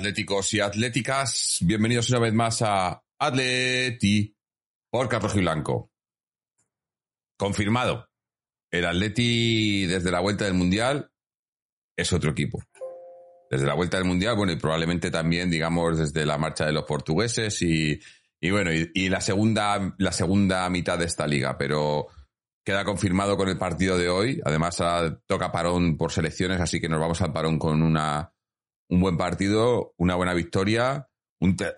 Atléticos y atléticas, bienvenidos una vez más a Atleti por Carlos y Blanco. Confirmado. El Atleti desde la vuelta del Mundial es otro equipo. Desde la vuelta del Mundial, bueno, y probablemente también, digamos, desde la marcha de los portugueses y, bueno, y, la segunda, la segunda mitad de esta liga, pero queda confirmado con el partido de hoy. Además, toca parón por selecciones, así que nos vamos al parón con una un buen partido, una buena victoria,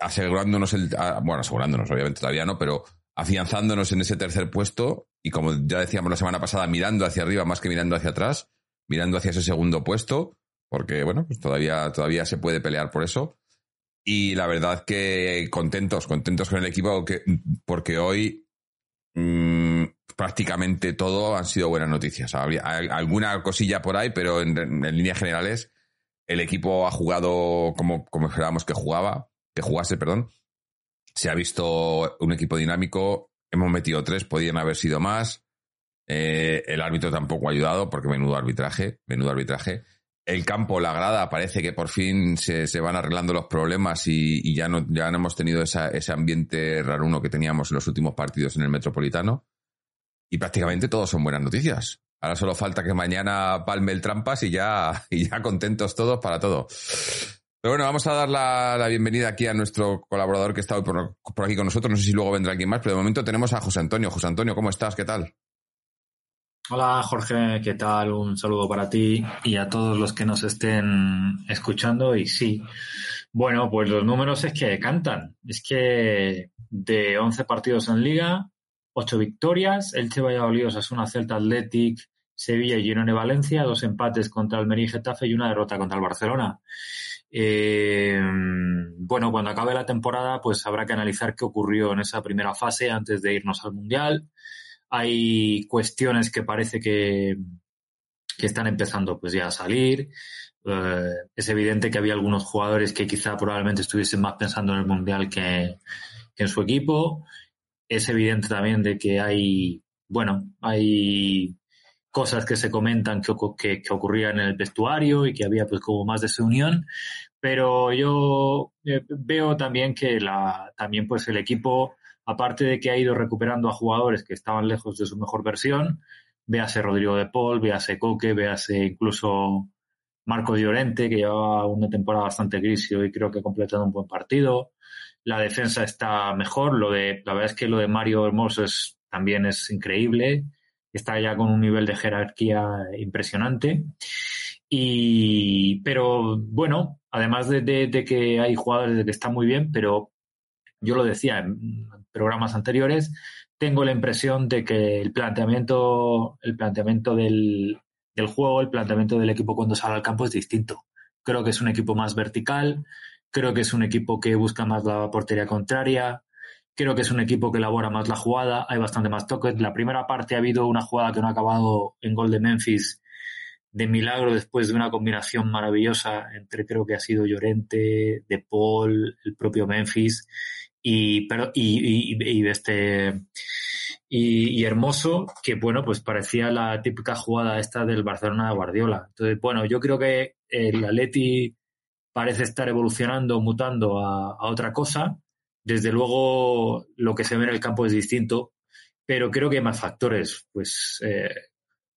asegurándonos el, bueno, asegurándonos, obviamente todavía no, pero afianzándonos en ese tercer puesto y como ya decíamos la semana pasada, mirando hacia arriba más que mirando hacia atrás, mirando hacia ese segundo puesto, porque bueno, pues todavía, todavía se puede pelear por eso. Y la verdad que contentos, contentos con el equipo, porque hoy mm, prácticamente todo han sido buenas noticias. Alguna cosilla por ahí, pero en líneas generales el equipo ha jugado como, esperábamos que jugaba, que jugase, perdón. Se ha visto un equipo dinámico. Hemos metido tres, podían haber sido más. Eh, el árbitro tampoco ha ayudado, porque menudo arbitraje, menudo arbitraje. El campo, la grada, parece que por fin se, van arreglando los problemas y, ya, no, ya no hemos tenido ese ambiente raro uno que teníamos en los últimos partidos en el Metropolitano. Y prácticamente todos son buenas noticias. Ahora solo falta que mañana palme el trampas y ya, y ya contentos todos para todo. Pero bueno, vamos a dar la, bienvenida aquí a nuestro colaborador que está hoy por, aquí con nosotros. No sé si luego vendrá alguien más, pero de momento tenemos a José Antonio. José Antonio, ¿cómo estás? ¿Qué tal? Hola Jorge, ¿qué tal? Un saludo para ti y a todos los que nos estén escuchando. Y sí, bueno, pues los números es que cantan. Es que de 11 partidos en liga, 8 victorias, Elche Valladolid, una Celta Athletic, Sevilla y Girona Valencia, dos empates contra Almería y Getafe y una derrota contra el Barcelona. Eh, bueno, cuando acabe la temporada, pues habrá que analizar qué ocurrió en esa primera fase antes de irnos al Mundial. Hay cuestiones que parece que, que están empezando pues ya a salir. Eh, es evidente que había algunos jugadores que quizá probablemente estuviesen más pensando en el Mundial que, que en su equipo. Es evidente también de que hay, bueno, hay cosas que se comentan que, que, ocurrían en el vestuario y que había pues como más desunión, pero yo eh, veo también que la, también pues el equipo, aparte de que ha ido recuperando a jugadores que estaban lejos de su mejor versión, véase Rodrigo de Paul, véase Coque, véase incluso Marco Llorente, que llevaba una temporada bastante gris y creo que ha completado un buen partido. La defensa está mejor, lo de, la verdad es que lo de Mario Hermoso es, también es increíble está ya con un nivel de jerarquía impresionante. Y, pero bueno, además de, que hay jugadores que están muy bien, pero yo lo decía en programas anteriores, tengo la impresión de que el planteamiento, el planteamiento del, del juego, el planteamiento del equipo cuando sale al campo es distinto. Creo que es un equipo más vertical, creo que es un equipo que busca más la portería contraria, Creo que es un equipo que elabora más la jugada, hay bastante más toques. La primera parte ha habido una jugada que no ha acabado en gol de Memphis de milagro después de una combinación maravillosa entre creo que ha sido Llorente, De Paul, el propio Memphis y, pero, y, y, este y, Hermoso, que bueno, pues parecía la típica jugada esta del Barcelona de Guardiola. Entonces, bueno, yo creo que el Atleti parece estar evolucionando, mutando a, otra cosa. Desde luego, lo que se ve en el campo es distinto, pero creo que hay más factores. Pues, eh,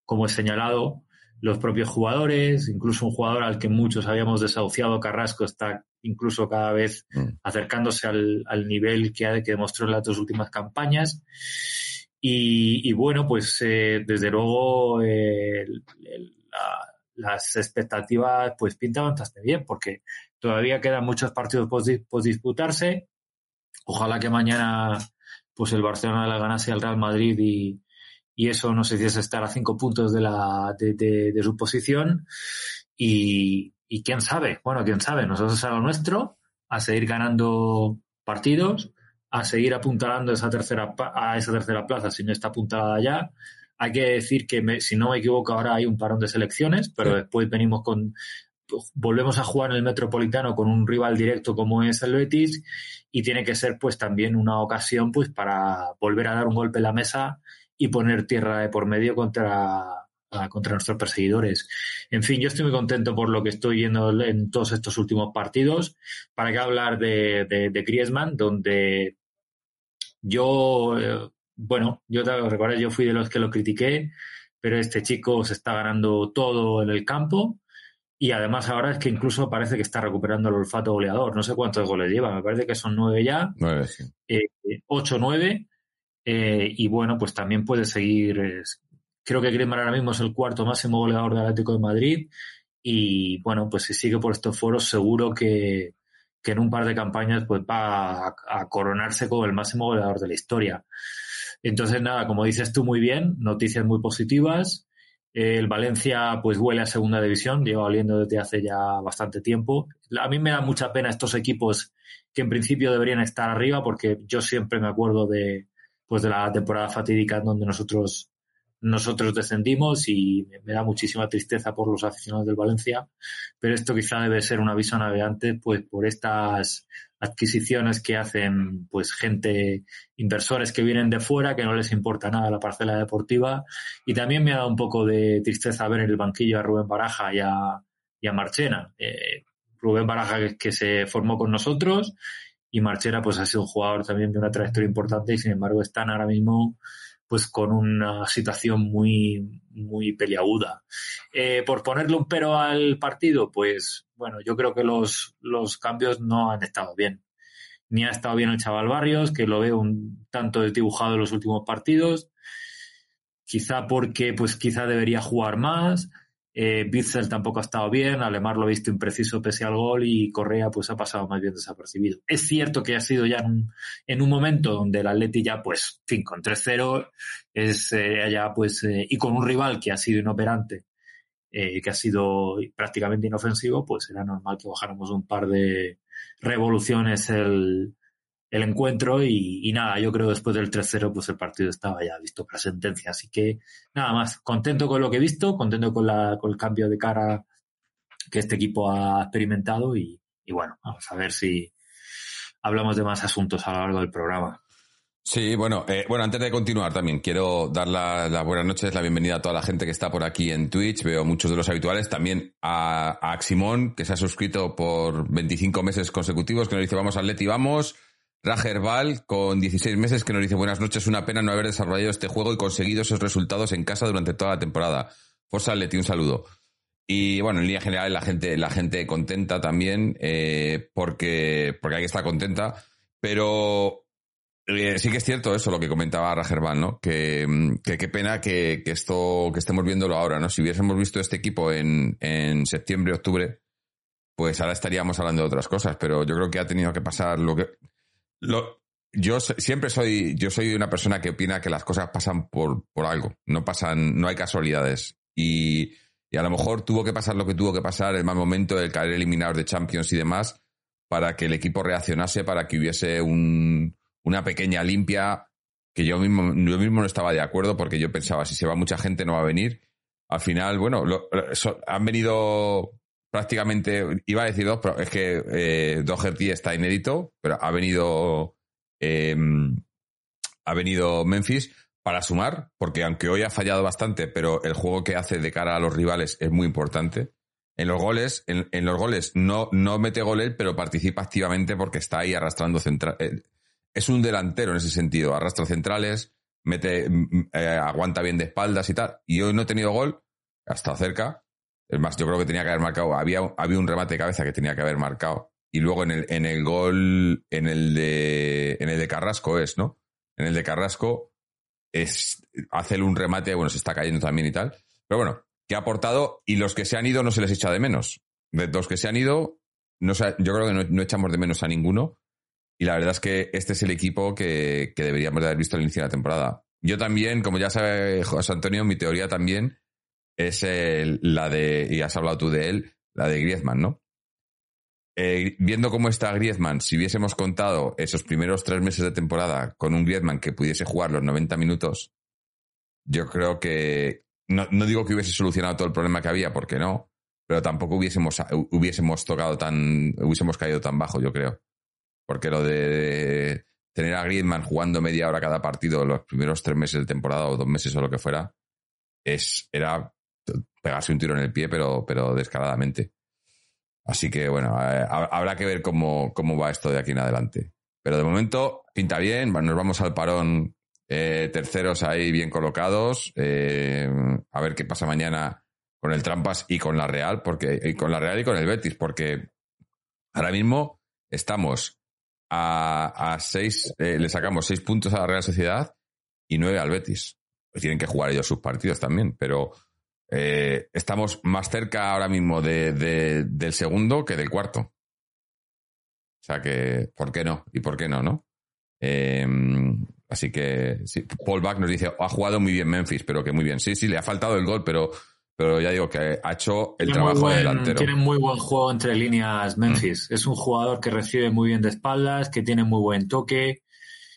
como he señalado, los propios jugadores, incluso un jugador al que muchos habíamos desahuciado, Carrasco, está incluso cada vez mm. acercándose al, nivel que, que demostró en las dos últimas campañas. Y, bueno, pues eh, desde luego las expectativas pues pintan bastante bien, porque todavía quedan muchos partidos por, disputarse. Ojalá que mañana pues el Barcelona le ganase al Real Madrid y, y eso no sé si es estar a cinco puntos de, la, de, de, su posición. Y, y, quién sabe, bueno, quién sabe, nosotros a lo nuestro, a seguir ganando partidos, a seguir apuntalando esa tercera, a esa tercera plaza si no está apuntalada ya. Hay que decir que, si no me equivoco, ahora hay un parón de selecciones, pero después venimos con, volvemos a jugar en el Metropolitano con un rival directo como es el Betis y tiene que ser pues también una ocasión pues para volver a dar un golpe en la mesa y poner tierra de por medio contra, contra nuestros perseguidores. En fin, yo estoy muy contento por lo que estoy viendo en todos estos últimos partidos. ¿Para qué hablar de, de, de Griezmann? Donde yo, eh, bueno, yo te recuerdo, yo fui de los que lo critiqué, pero este chico se está ganando todo en el campo. Y además ahora es que incluso parece que está recuperando el olfato goleador. No sé cuántos goles lleva, me parece que son nueve ya. Nueve, sí. Eh, ocho, nueve. Eh, y bueno, pues también puede seguir. creo que Griezmann ahora mismo es el cuarto máximo goleador del Atlético de Madrid. Y bueno, pues si sigue por estos foros, seguro que, que en un par de campañas pues va a, coronarse como el máximo goleador de la historia. Entonces, nada, como dices tú muy bien, noticias muy positivas. El Valencia pues huele a segunda división, lleva oliendo desde hace ya bastante tiempo. A mí me da mucha pena estos equipos que en principio deberían estar arriba porque yo siempre me acuerdo de, pues de la temporada fatídica donde nosotros, nosotros descendimos y me da muchísima tristeza por los aficionados del Valencia, pero esto quizá debe ser un aviso navegante pues por estas adquisiciones que hacen pues gente, inversores que vienen de fuera, que no les importa nada la parcela deportiva y también me ha dado un poco de tristeza ver en el banquillo a Rubén Baraja y a, y a Marchena. Eh, Rubén Baraja que, que se formó con nosotros y Marchera pues ha sido un jugador también de una trayectoria importante y sin embargo están ahora mismo pues con una situación muy muy peliaguda. Eh, por ponerle un pero al partido, pues bueno, yo creo que los, los cambios no han estado bien. Ni ha estado bien el chaval Barrios, que lo veo un tanto desdibujado en los últimos partidos. Quizá porque pues quizá debería jugar más. Eh, Bitzel tampoco ha estado bien, Alemar lo ha visto impreciso pese al gol y Correa pues ha pasado más bien desapercibido. Es cierto que ha sido ya en, un momento donde el Atleti ya pues, fin, con 3-0 es eh, ya pues, eh, y con un rival que ha sido inoperante, eh, que ha sido prácticamente inofensivo, pues era normal que bajáramos un par de revoluciones el, el encuentro y, nada, yo creo después del 3-0 pues el partido estaba ya visto para sentencia. Así que nada más, contento con lo que he visto, contento con, la, con el cambio de cara que este equipo ha experimentado y, bueno, vamos a ver si hablamos de más asuntos a lo largo del programa. Sí, bueno, eh, bueno, antes de continuar también quiero dar las buenas noches, la bienvenida a toda la gente que está por aquí en Twitch. Veo muchos de los habituales, también a, a Aximón, que se ha suscrito por 25 meses consecutivos, que nos dice vamos al Leti, vamos. Rager Val, con 16 meses, que nos dice buenas noches, una pena no haber desarrollado este juego y conseguido esos resultados en casa durante toda la temporada. Forza Leti, un saludo. Y bueno, en línea general la gente, la gente contenta también, eh, porque, porque hay que estar contenta, pero eh, sí que es cierto eso, lo que comentaba Ragerbal, ¿no? Que, qué pena que, esto, que estemos viéndolo ahora, ¿no? Si hubiésemos visto este equipo en, en septiembre, octubre, pues ahora estaríamos hablando de otras cosas, pero yo creo que ha tenido que pasar lo que, lo, yo siempre soy, yo soy una persona que opina que las cosas pasan por, por algo, no pasan, no hay casualidades. Y, y, a lo mejor tuvo que pasar lo que tuvo que pasar, el mal momento del caer eliminado de Champions y demás, para que el equipo reaccionase, para que hubiese un, una pequeña limpia que yo mismo, yo mismo no estaba de acuerdo porque yo pensaba, si se va mucha gente no va a venir. Al final, bueno, han venido prácticamente, iba a decir dos, pero es que eh, Doherty está inédito, pero ha venido, em, ha venido Memphis para sumar, porque aunque hoy ha fallado bastante, pero el juego que hace de cara a los rivales es muy importante. En los goles, en, los goles no, no mete gol pero participa activamente porque está ahí arrastrando central. Eh, es un delantero en ese sentido, arrastra centrales, mete, eh, aguanta bien de espaldas y tal. Y hoy no he tenido gol, hasta cerca, es más, yo creo que tenía que haber marcado. Había, había un remate de cabeza que tenía que haber marcado. Y luego en el, en el gol, en el de, en el de Carrasco es, ¿no? En el de Carrasco es, hace un remate, bueno, se está cayendo también y tal. Pero bueno, que ha aportado y los que se han ido no se les echa de menos. De los que se han ido, no, yo creo que no, echamos de menos a ninguno. Y la verdad es que este es el equipo que, que deberíamos de haber visto al inicio de la temporada. Yo también, como ya sabe José Antonio, mi teoría también es la de, y has hablado tú de él, la de Griezmann, ¿no? Eh, viendo cómo está Griezmann, si hubiésemos contado esos primeros tres meses de temporada con un Griezmann que pudiese jugar los 90 minutos, yo creo que, no, digo que hubiese solucionado todo el problema que había, porque no, pero tampoco hubiésemos, hubiésemos tocado tan, hubiésemos caído tan bajo, yo creo. Porque lo de tener a Griezmann jugando media hora cada partido los primeros tres meses de temporada o dos meses o lo que fuera, es, era pegarse un tiro en el pie, pero, pero descaradamente. Así que bueno, eh, habrá que ver cómo, cómo va esto de aquí en adelante. Pero de momento pinta bien, nos vamos al parón eh, terceros ahí bien colocados. Eh, a ver qué pasa mañana con el Trampas y con la Real, porque, y con la Real y con el Betis, porque ahora mismo estamos a, a seis, le sacamos seis puntos a la Real Sociedad y nueve al Betis. Pues tienen que jugar ellos sus partidos también, pero eh, estamos más cerca ahora mismo de, del segundo que del cuarto. O sea que, ¿por qué no? ¿Y por qué no, no? Em, así que Paul Back nos dice, ha jugado muy bien Memphis, pero que muy bien. Sí, sí, le ha faltado el gol, pero, pero ya digo que ha hecho el trabajo de delantero. Tiene muy buen juego entre líneas Memphis. Mm. Es un jugador que recibe muy bien de espaldas, que tiene muy buen toque,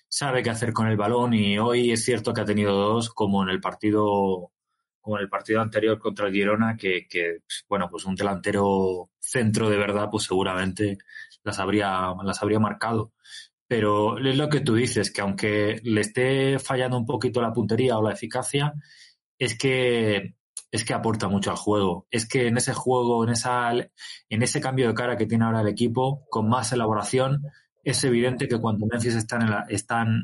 sabe qué hacer con el balón y hoy es cierto que ha tenido dos, como en el partido como en el partido anterior contra el Girona, que, pues, bueno, pues un delantero centro de verdad, pues seguramente las habría, las habría marcado. Pero es lo que tú dices, que aunque le esté fallando un poquito la puntería o la eficacia, es que es que aporta mucho al juego. Es que en ese juego, en esa, en ese cambio de cara que tiene ahora el equipo, con más elaboración, es evidente que cuando Memphis está en, el,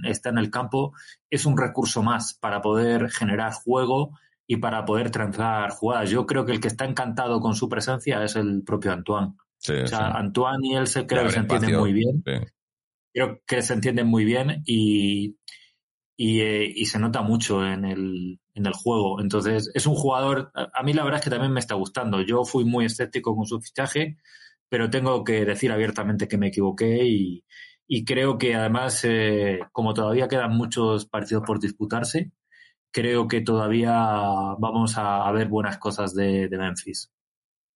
está en el campo, es un recurso más para poder generar juego y para poder transar jugadas. Yo creo que el que está encantado con su presencia es el propio Antoine. o sea, Antoine y él se creo que se entienden muy bien. Creo que se entienden muy bien y, eh, y, se nota mucho en el, en el juego. Entonces, es un jugador, a mí la verdad es que también me está gustando. Yo fui muy escéptico con su fichaje, pero tengo que decir abiertamente que me equivoqué y, y creo que además, eh, como todavía quedan muchos partidos por disputarse, creo que todavía vamos a, ver buenas cosas de, Memphis.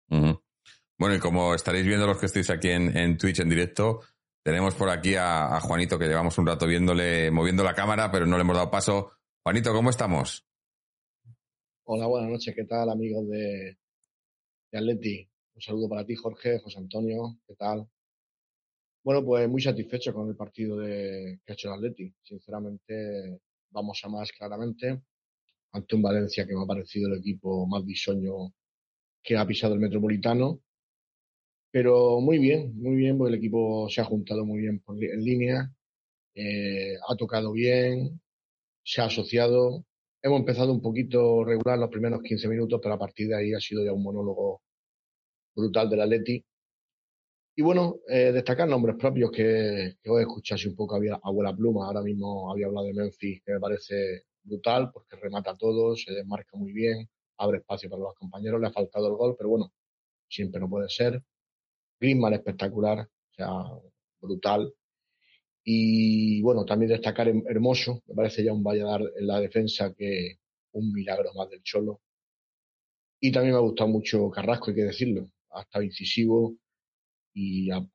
Bueno, y como estaréis viendo los que estáis aquí en, Twitch en directo, tenemos por aquí a, Juanito que llevamos un rato viéndole, moviendo la cámara, pero no le hemos dado paso. Juanito, ¿cómo estamos? Hola, buenas noches. ¿Qué tal, amigos de, de Atleti? Un saludo para ti, Jorge, José Antonio. ¿Qué tal? Bueno, pues muy satisfecho con el partido de, que ha hecho el Atleti. Sinceramente, vamos a más claramente ante un Valencia que me ha parecido el equipo más bisoño que ha pisado el Metropolitano. Pero muy bien, muy bien, porque el equipo se ha juntado muy bien en línea, eh, ha tocado bien, se ha asociado. Hemos empezado un poquito regular los primeros 15 minutos, pero a partir de ahí ha sido ya un monólogo brutal del Atleti. Y bueno, eh, destacar nombres propios que, que hoy escuchase un poco había Abuela Pluma, ahora mismo había hablado de Memphis, que me parece brutal porque remata todo, se desmarca muy bien, abre espacio para los compañeros, le ha faltado el gol, pero bueno, siempre no puede ser. Griezmann espectacular, o sea, brutal. Y bueno, también destacar Hermoso, me parece ya un Valladar en la defensa que un milagro más del Cholo. Y también me ha gustado mucho Carrasco, hay que decirlo. Ha estado incisivo y ha,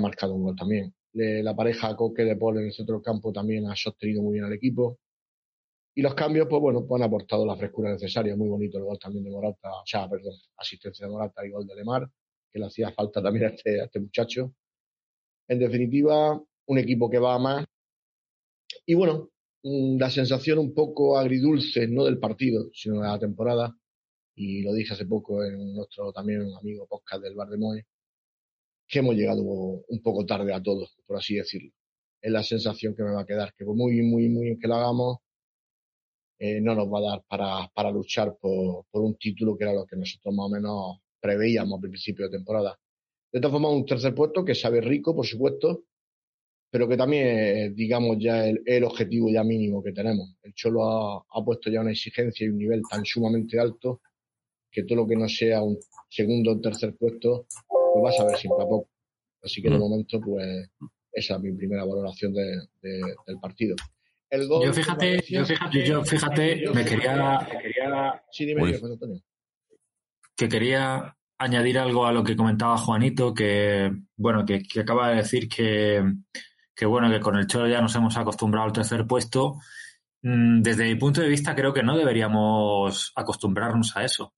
marcado un gol también. la pareja Coque de Paul en el centro del campo también ha sostenido muy bien al equipo. Y los cambios, pues bueno, pues han aportado la frescura necesaria. Muy bonito el gol también de Morata, o sea, perdón, asistencia de Morata y gol de Lemar, que le hacía falta también a este, a este muchacho. En definitiva, un equipo que va a más. Y bueno, mm, la sensación un poco agridulce, no del partido, sino de la temporada. Y lo dije hace poco en nuestro también amigo podcast del Bar de Moe, que hemos llegado un poco tarde a todos, por así decirlo. Es la sensación que me va a quedar, que por muy, muy, muy que lo hagamos, eh, no nos va a dar para, para luchar por, por, un título que era lo que nosotros más o menos preveíamos al principio de temporada. De todas formas, un tercer puesto que sabe rico, por supuesto, pero que también es, digamos, ya el, el, objetivo ya mínimo que tenemos. El Cholo ha, ha, puesto ya una exigencia y un nivel tan sumamente alto que todo lo que no sea un segundo o tercer puesto, pues vas a ver siempre a poco. Así que de mm. momento, pues esa es mi primera valoración de, de, del partido. El gol yo fíjate, yo fíjate, yo fíjate, me quería, sí, dime, que quería añadir algo a lo que comentaba Juanito, que bueno, que, que acaba de decir que, que bueno, que con el Cholo ya nos hemos acostumbrado al tercer puesto. Mm, desde mi punto de vista, creo que no deberíamos acostumbrarnos a eso.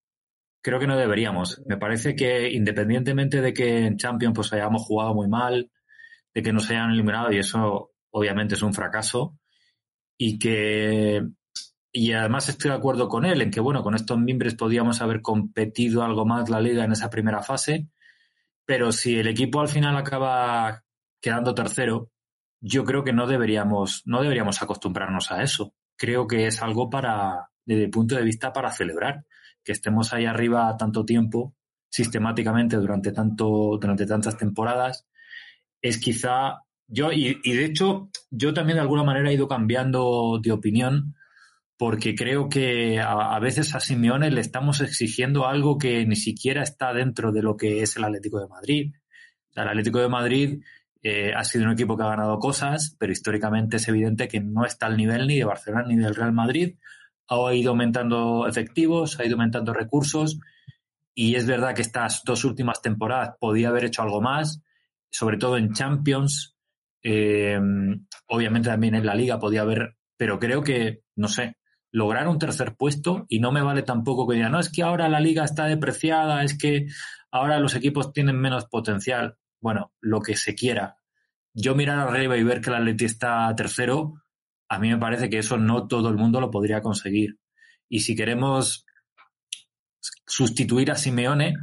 Creo que no deberíamos. Me parece que independientemente de que en Champions pues hayamos jugado muy mal, de que nos hayan eliminado y eso obviamente es un fracaso y que y además estoy de acuerdo con él en que, bueno, con estos miembros podíamos haber competido algo más la liga en esa primera fase, pero si el equipo al final acaba quedando tercero, yo creo que no deberíamos, no deberíamos acostumbrarnos a eso. Creo que es algo para, desde el punto de vista, para celebrar. Que estemos ahí arriba tanto tiempo, sistemáticamente durante tanto, durante tantas temporadas, es quizá yo, y, y de hecho, yo también de alguna manera he ido cambiando de opinión porque creo que a, veces a Simeone le estamos exigiendo algo que ni siquiera está dentro de lo que es el Atlético de Madrid. El Atlético de Madrid eh, ha sido un equipo que ha ganado cosas, pero históricamente es evidente que no está al nivel ni de Barcelona ni del Real Madrid. Ha ido aumentando efectivos, ha ido aumentando recursos y es verdad que estas dos últimas temporadas podía haber hecho algo más, sobre todo en Champions. Eh, obviamente también en la liga podía haber, pero creo que, no sé, lograr un tercer puesto y no me vale tampoco que digan, no, es que ahora la liga está depreciada, es que ahora los equipos tienen menos potencial. Bueno, lo que se quiera. Yo mirar arriba y ver que el Atleti está tercero, a mí me parece que eso no todo el mundo lo podría conseguir. Y si queremos sustituir a Simeone,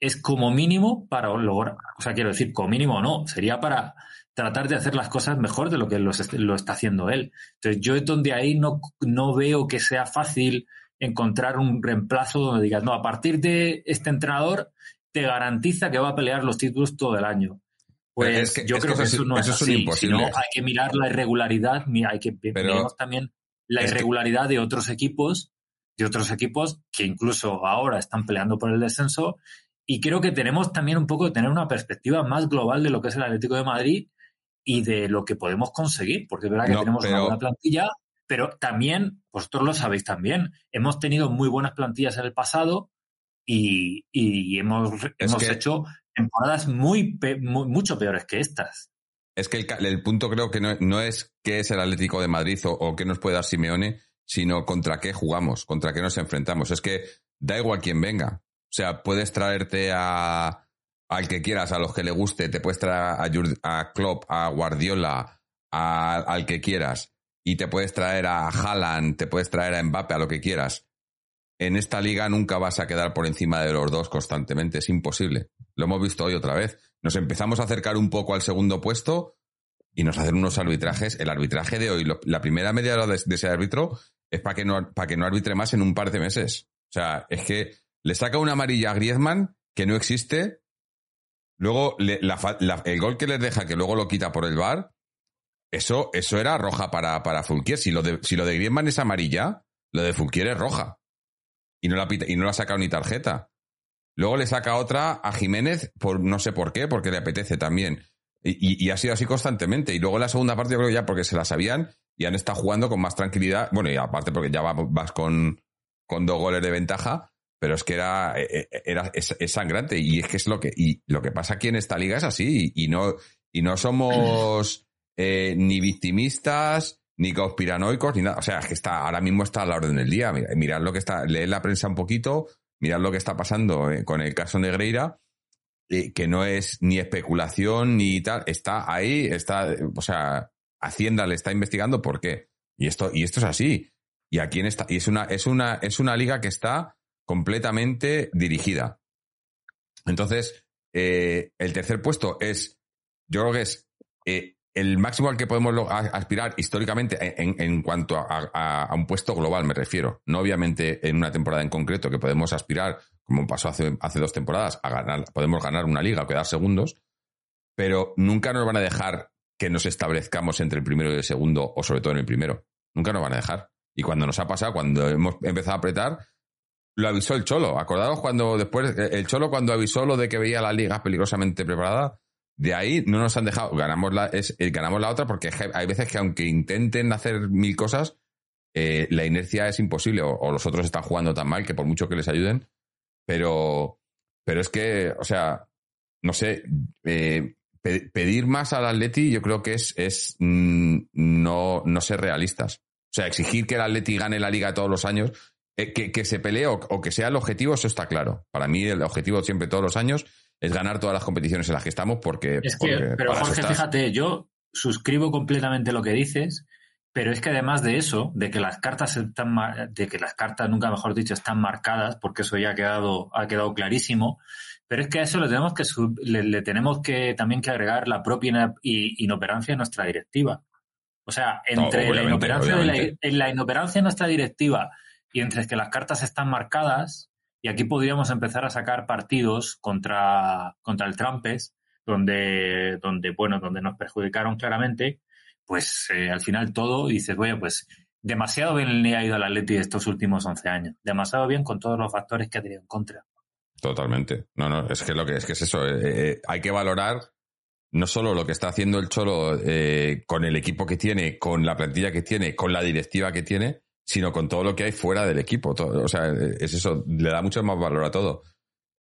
es como mínimo para lograr, o sea, quiero decir, como mínimo no, sería para tratar de hacer las cosas mejor de lo que lo, lo está haciendo él. Entonces, yo donde ahí no, no veo que sea fácil encontrar un reemplazo donde digas, no, a partir de este entrenador te garantiza que va a pelear los títulos todo el año. Pues es que, yo es creo que, que eso, no es, así. Sino hay que mirar la irregularidad, hay que Pero, también la irregularidad de otros equipos, de otros equipos que incluso ahora están peleando por el descenso. Y creo que tenemos también un poco de tener una perspectiva más global de lo que es el Atlético de Madrid y de lo que podemos conseguir, porque es verdad que no, tenemos pero... una buena plantilla, pero también, vosotros lo sabéis también, hemos tenido muy buenas plantillas en el pasado y, y hemos, hemos que... hecho temporadas muy, muy, mucho peores que estas. Es que el, el punto creo que no, no, es qué es el Atlético de Madrid o, o qué nos puede dar Simeone, sino contra qué jugamos, contra qué nos enfrentamos. Es que da igual quién venga. O sea, puedes traerte a, al que quieras, a los que le guste, te puedes traer a, a Klopp, a Guardiola, a, al que quieras, y te puedes traer a Haaland, te puedes traer a Mbappe, a lo que quieras. En esta liga nunca vas a quedar por encima de los dos constantemente, es imposible. Lo hemos visto hoy otra vez. Nos empezamos a acercar un poco al segundo puesto y nos hacen unos arbitrajes. El arbitraje de hoy, la primera media hora de, de, ese árbitro es para que, no, para que no arbitre más en un par de meses. O sea, es que le saca una amarilla a Griezmann que no existe Luego, le, la, la, el gol que les deja, que luego lo quita por el bar, eso, eso era roja para, para Fulquier. Si lo, de, si lo de Griezmann es amarilla, lo de Fulquier es roja. Y no la, pita, y no la ha sacado ni tarjeta. Luego le saca otra a Jiménez, por no sé por qué, porque le apetece también. Y, ha sido así constantemente. Y luego en la segunda parte, yo creo ya porque se la sabían y han estado jugando con más tranquilidad. Bueno, y aparte porque ya vas con, con dos goles de ventaja pero es que era, eh, eh, era es, es, sangrante y es que es lo que y lo que pasa aquí en esta liga es así y, no y no somos eh, ni victimistas, ni conspiranoicos, ni nada. O sea, es que está, ahora mismo está a la orden del día. Mirad lo que está, leed la prensa un poquito, mirad lo que está pasando eh, con el caso Negreira, eh, que no es ni especulación ni tal, está ahí, está, o sea, Hacienda le está investigando por qué. Y esto, y esto es así. Y aquí en esta, y es una, es una, es una liga que está completamente dirigida. Entonces, eh, el tercer puesto es, yo creo que es eh, el máximo al que podemos aspirar históricamente en, cuanto a, un puesto global, me refiero. No obviamente en una temporada en concreto que podemos aspirar, como pasó hace, hace dos temporadas, a ganar, podemos ganar una liga o quedar segundos, pero nunca nos van a dejar que nos establezcamos entre el primero y el segundo, o sobre todo en el primero. Nunca nos van a dejar. Y cuando nos ha pasado, cuando hemos empezado a apretar, lo avisó el Cholo. Acordaros cuando después, el Cholo cuando avisó lo de que veía la liga peligrosamente preparada, de ahí no nos han dejado, ganamos la, es, eh, ganamos la otra porque hay veces que aunque intenten hacer mil cosas, eh, la inercia es imposible o, los otros están jugando tan mal que por mucho que les ayuden, pero, pero es que, o sea, no sé, eh, pedir más al Atleti yo creo que es, es mm, no, no ser realistas. O sea, exigir que el Atleti gane la liga todos los años, que, que, se pelee o, o, que sea el objetivo, eso está claro. Para mí el objetivo siempre todos los años es ganar todas las competiciones en las que estamos porque... Es que, pero Jorge, fíjate, yo suscribo completamente lo que dices, pero es que además de eso, de que las cartas están, de que las cartas, nunca mejor dicho, están marcadas, porque eso ya ha quedado, ha quedado clarísimo, pero es que a eso le tenemos que, le, tenemos que también que agregar la propia inoperancia de nuestra directiva. O sea, entre la, inoperancia de la inoperancia de nuestra directiva y entre que las cartas están marcadas, y aquí podríamos empezar a sacar partidos contra, contra el Trampes, donde, donde, bueno, donde nos perjudicaron claramente, pues eh, al final todo dices, bueno, pues demasiado bien le ha ido al Atleti estos últimos 11 años. Demasiado bien con todos los factores que ha tenido en contra. Totalmente. No, no, es que lo que es que es eso. Eh, eh, hay que valorar no solo lo que está haciendo el Cholo con el equipo que tiene, con la plantilla que tiene, con la directiva que tiene, sino con todo lo que hay fuera del equipo. o sea, es eso, le da mucho más valor a todo.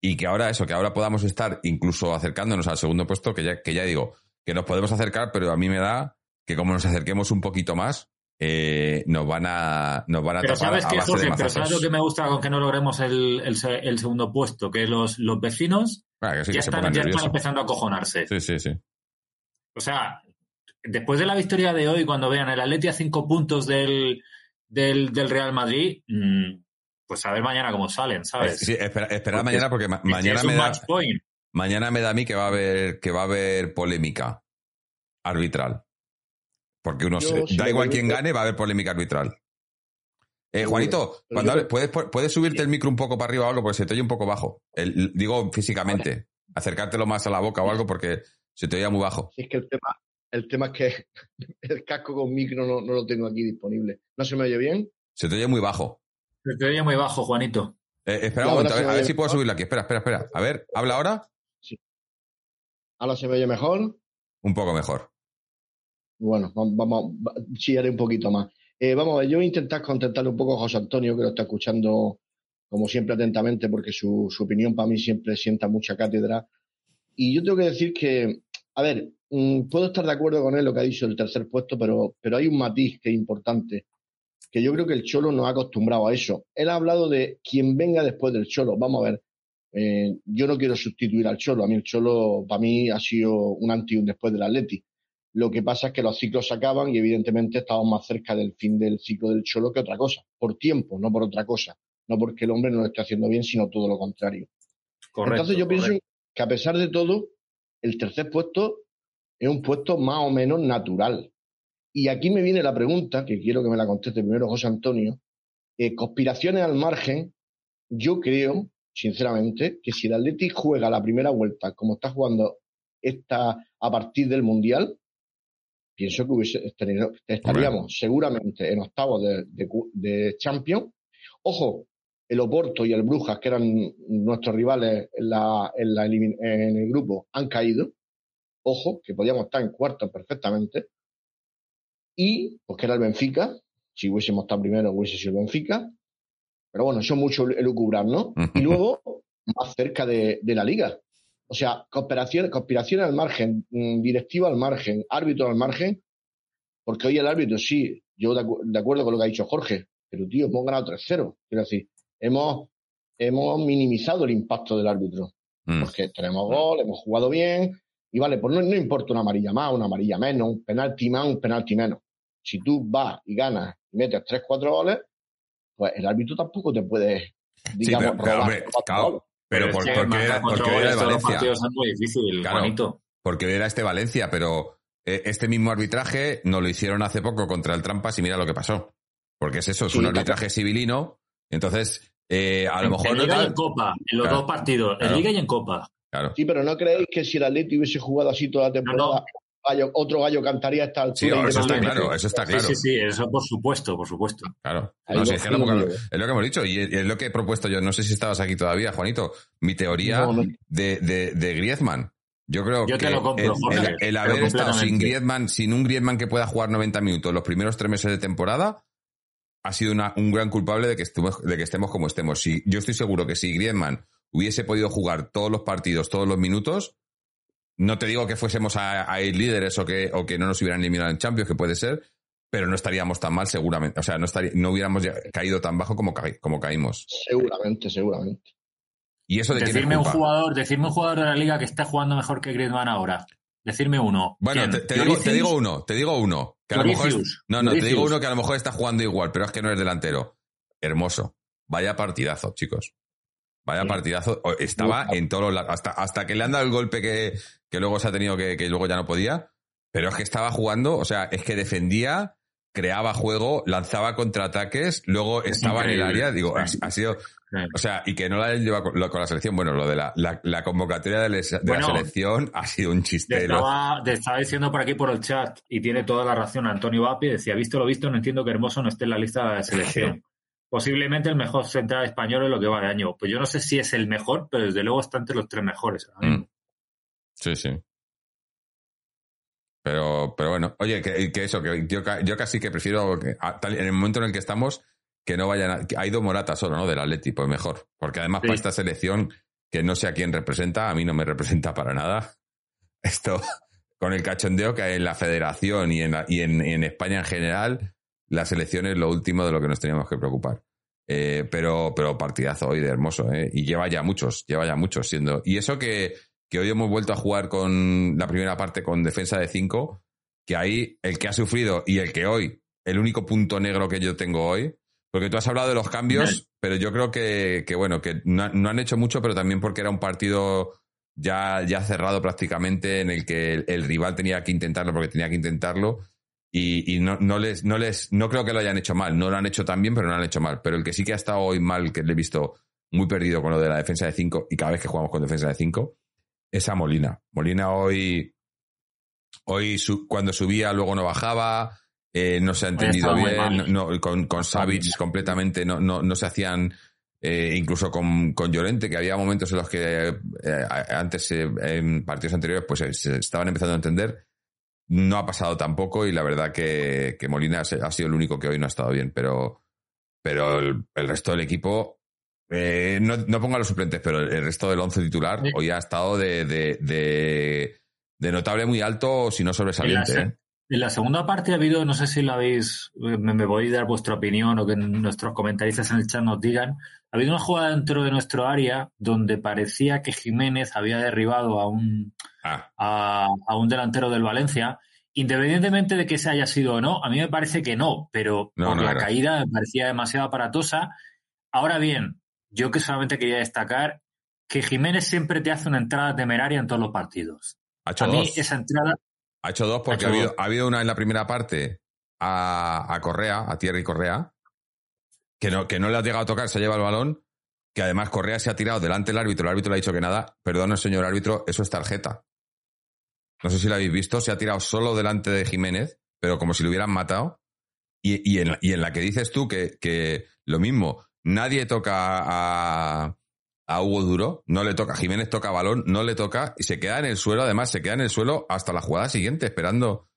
Y que ahora eso, que ahora podamos estar incluso acercándonos al segundo puesto, que ya, que ya digo, que nos podemos acercar, pero a mí me da que como nos acerquemos un poquito más, eh, nos van a nos van a pero sabes que Jorge, pero sabes lo que me gusta con que no logremos el, el, segundo puesto que los, los vecinos ah, ya, están, ya están empezando a acojonarse. Sí sí sí. O sea después de la victoria de hoy cuando vean el Atleti a cinco puntos del del, del Real Madrid, mm, pues a ver mañana cómo salen, ¿sabes? Sí, espera, mañana porque mañana me da mañana me da a mí que va a haber que va a haber polémica arbitral. Porque uno da igual quién gane, va a haber polémica arbitral. Eh, Juanito, cuando ¿puedes, puedes subirte el micro un poco para arriba o algo porque se te oye un poco bajo. digo físicamente, acercártelo más a la boca o algo porque se te oye muy bajo. es que el tema, el tema es que el casco con micro no, lo tengo aquí disponible. ¿No se me oye bien? Se te oye muy bajo. Se te oye muy bajo, Juanito. Eh, espera un momento, a ver, si puedo subirlo aquí. Espera, espera, espera. A ver, ¿habla ahora? Sí. ¿Ahora se me oye mejor? Un poco mejor. Bueno, vamos, chillaré un poquito más. Eh, vamos a ver, yo voy a intentar contentarle un poco a José Antonio, que lo está escuchando como siempre atentamente, porque su, su opinión para mí siempre sienta mucha cátedra. Y yo tengo que decir que, a ver, puedo estar de acuerdo con él lo que ha dicho el tercer puesto, pero, pero hay un matiz que es importante, que yo creo que el Cholo no ha acostumbrado a eso. Él ha hablado de quien venga después del Cholo. Vamos a ver, eh, yo no quiero sustituir al Cholo. A mí el Cholo, para mí, ha sido un antes y un después del Atleti. Lo que pasa es que los ciclos se acaban y evidentemente estamos más cerca del fin del ciclo del Cholo que otra cosa. Por tiempo, no por otra cosa. No porque el hombre no lo esté haciendo bien, sino todo lo contrario. Entonces yo pienso que a pesar de todo, el tercer puesto es un puesto más o menos natural. Y aquí me viene la pregunta, que quiero que me la conteste primero José Antonio. Eh, conspiraciones al margen, yo creo, sinceramente, que si el Atleti juega la primera vuelta como está jugando esta a partir del Mundial, pienso que estaríamos seguramente en octavos de, de, Champions. Ojo, el Oporto y el Brujas, que eran nuestros rivales en, la, en el grupo, han caído ojo, que podíamos estar en cuarto perfectamente, y pues que era el Benfica, si hubiésemos estado primero hubiese sido el Benfica, pero bueno, eso es mucho elucubrar, ¿no? Y luego, más cerca de, la liga, O sea, conspiración, conspiración al margen, mm, directiva al margen, árbitro al margen, porque hoy el árbitro sí, yo de, acuerdo con lo que ha dicho Jorge, pero tío, hemos ganado 3-0. Quiero decir, hemos, hemos minimizado el impacto del árbitro. Mm. Porque tenemos gol, hemos jugado bien, y vale, pues no, no importa una amarilla más, una amarilla menos, un penalti más, un penalti menos. Si tú vas y ganas y metes 3-4 goles, pues el árbitro tampoco te puede, digamos, sí, pero, hombre, claro, pero por, porque, era, porque era de Valencia. muy difícil, claro, porque era este Valencia, pero eh, este mismo arbitraje nos lo hicieron hace poco contra el Trampas y mira lo que pasó. Porque es eso, es un arbitraje civilino. Entonces, eh, a lo mejor. En Liga y en Copa, en los dos partidos, en Liga y en Copa. Claro. Sí, pero ¿no creéis que si el Atleti hubiese jugado así toda la temporada, otro gallo cantaría hasta el Sí, eso está claro, eso está claro. Sí, sí, sí, eso por supuesto, por supuesto. Claro. No, es, lo, que hemos dicho y es lo que he propuesto yo. No sé si estabas aquí todavía, Juanito. Mi teoría De, de, de Griezmann. Yo creo que el, haber estado sin Griezmann, sin un Griezmann que pueda jugar 90 minutos los primeros tres meses de temporada, ha sido un gran culpable de que, estemos, de que estemos como estemos. Si, yo estoy seguro que si Griezmann hubiese podido jugar todos los partidos, todos los minutos, no te digo que fuésemos a, ir líderes o que, o que no nos hubieran eliminado en Champions, que puede ser, pero no estaríamos tan mal seguramente. O sea, no, estaría, no hubiéramos caído tan bajo como, como caímos. Seguramente, seguramente. Y eso de decirme un jugador, decirme un jugador de la liga que está jugando mejor que Griezmann ahora. Decirme uno. Bueno, te, digo, te, digo, uno, te digo uno. Que a lo mejor no, no, te digo uno que a lo mejor está jugando igual, pero es que no es delantero. Hermoso. Vaya partidazo, chicos. Vaya partidazo. Estaba en todos los lados. Hasta, hasta que le han dado el golpe que, que luego se ha tenido que, que luego ya no podía. Pero es que estaba jugando, o sea, es que defendía, creaba juego, lanzaba contraataques, luego estaba en el área. Digo, ha, sido. O sea, y que no la lleva con, la selección. Bueno, lo de la, la, convocatoria de, la selección ha sido un chiste. Estaba, te estaba diciendo por aquí por el chat, y tiene toda la razón Antonio Vapi, decía, visto lo visto, no entiendo que Hermoso no esté en la lista de la selección. Posiblemente el mejor central español en lo que va de año. Pues yo no sé si es el mejor, pero desde luego está entre los tres mejores. Mm. Sí, sí. Pero, pero bueno, oye, que, eso, que yo, yo, casi que prefiero, que, en el momento en el que estamos, que no vayan a, ha ido Morata solo, ¿no? Del Atleti, pues mejor. Porque además para esta selección, que no sé a quién representa, a mí no me representa para nada. Esto, con el cachondeo que hay en la federación y en, y en, España en general, la selección es lo último de lo que nos teníamos que preocupar. Eh, pero, pero partidazo hoy de hermoso, ¿eh? Y lleva ya muchos, lleva ya muchos siendo. Y eso que, que hoy hemos vuelto a jugar con la primera parte con defensa de 5, que ahí el que ha sufrido y el que hoy, el único punto negro que yo tengo hoy, porque tú has hablado de los cambios, pero yo creo que, que bueno, que no, han hecho mucho, pero también porque era un partido ya, ya cerrado prácticamente en el que el, rival tenía que intentarlo porque tenía que intentarlo. Y, y no, no, les, no les, no creo que lo hayan hecho mal. No lo han hecho tan bien, pero no lo han hecho mal. Pero el que sí que ha estado hoy mal, que le he visto muy perdido con lo de la defensa de 5, y cada vez que jugamos con defensa de 5, esa Molina. Molina hoy, hoy cuando subía luego no bajaba, eh, no se ha entendido bien, no, con, con Savage completamente no, no, no se hacían, eh, incluso con, con Llorente, que había momentos en los que eh, antes, en partidos anteriores, pues se estaban empezando a entender. No ha pasado tampoco y la verdad que, que Molina ha sido el único que hoy no ha estado bien, pero, pero el resto del equipo eh, no, no ponga los suplentes, pero el resto del once titular hoy ha estado de, de, de, notable muy alto, si no sobresaliente. En la, ¿eh? En la, segunda parte ha habido, no sé si lo habéis, me, me a dar vuestra opinión o que nuestros comentaristas en el chat nos digan, ha habido una jugada dentro de nuestro área donde parecía que Jiménez había derribado a un, ah. a, a un delantero del Valencia independientemente de que se haya sido o no, a mí me parece que no, pero por la caída me parecía demasiado aparatosa. Ahora bien, yo que solamente quería destacar que Jiménez siempre te hace una entrada temeraria en todos los partidos. Ha hecho a dos. mí esa entrada... Ha hecho dos porque ha, habido, ha, habido, una en la primera parte a, a Correa, a Thierry Correa, que no, que no le ha llegado a tocar, se lleva el balón, que además Correa se ha tirado delante del árbitro, el árbitro le ha dicho que nada, perdón señor árbitro, eso es tarjeta. No sé si lo habéis visto, se ha tirado solo delante de Jiménez, pero como si lo hubieran matado. Y, y, en, y en, la que dices tú que, que lo mismo, Nadie toca a, a Hugo Duro, no le toca. Jiménez toca balón, no le toca y se queda en el suelo. Además, se queda en el suelo hasta la jugada siguiente, esperando.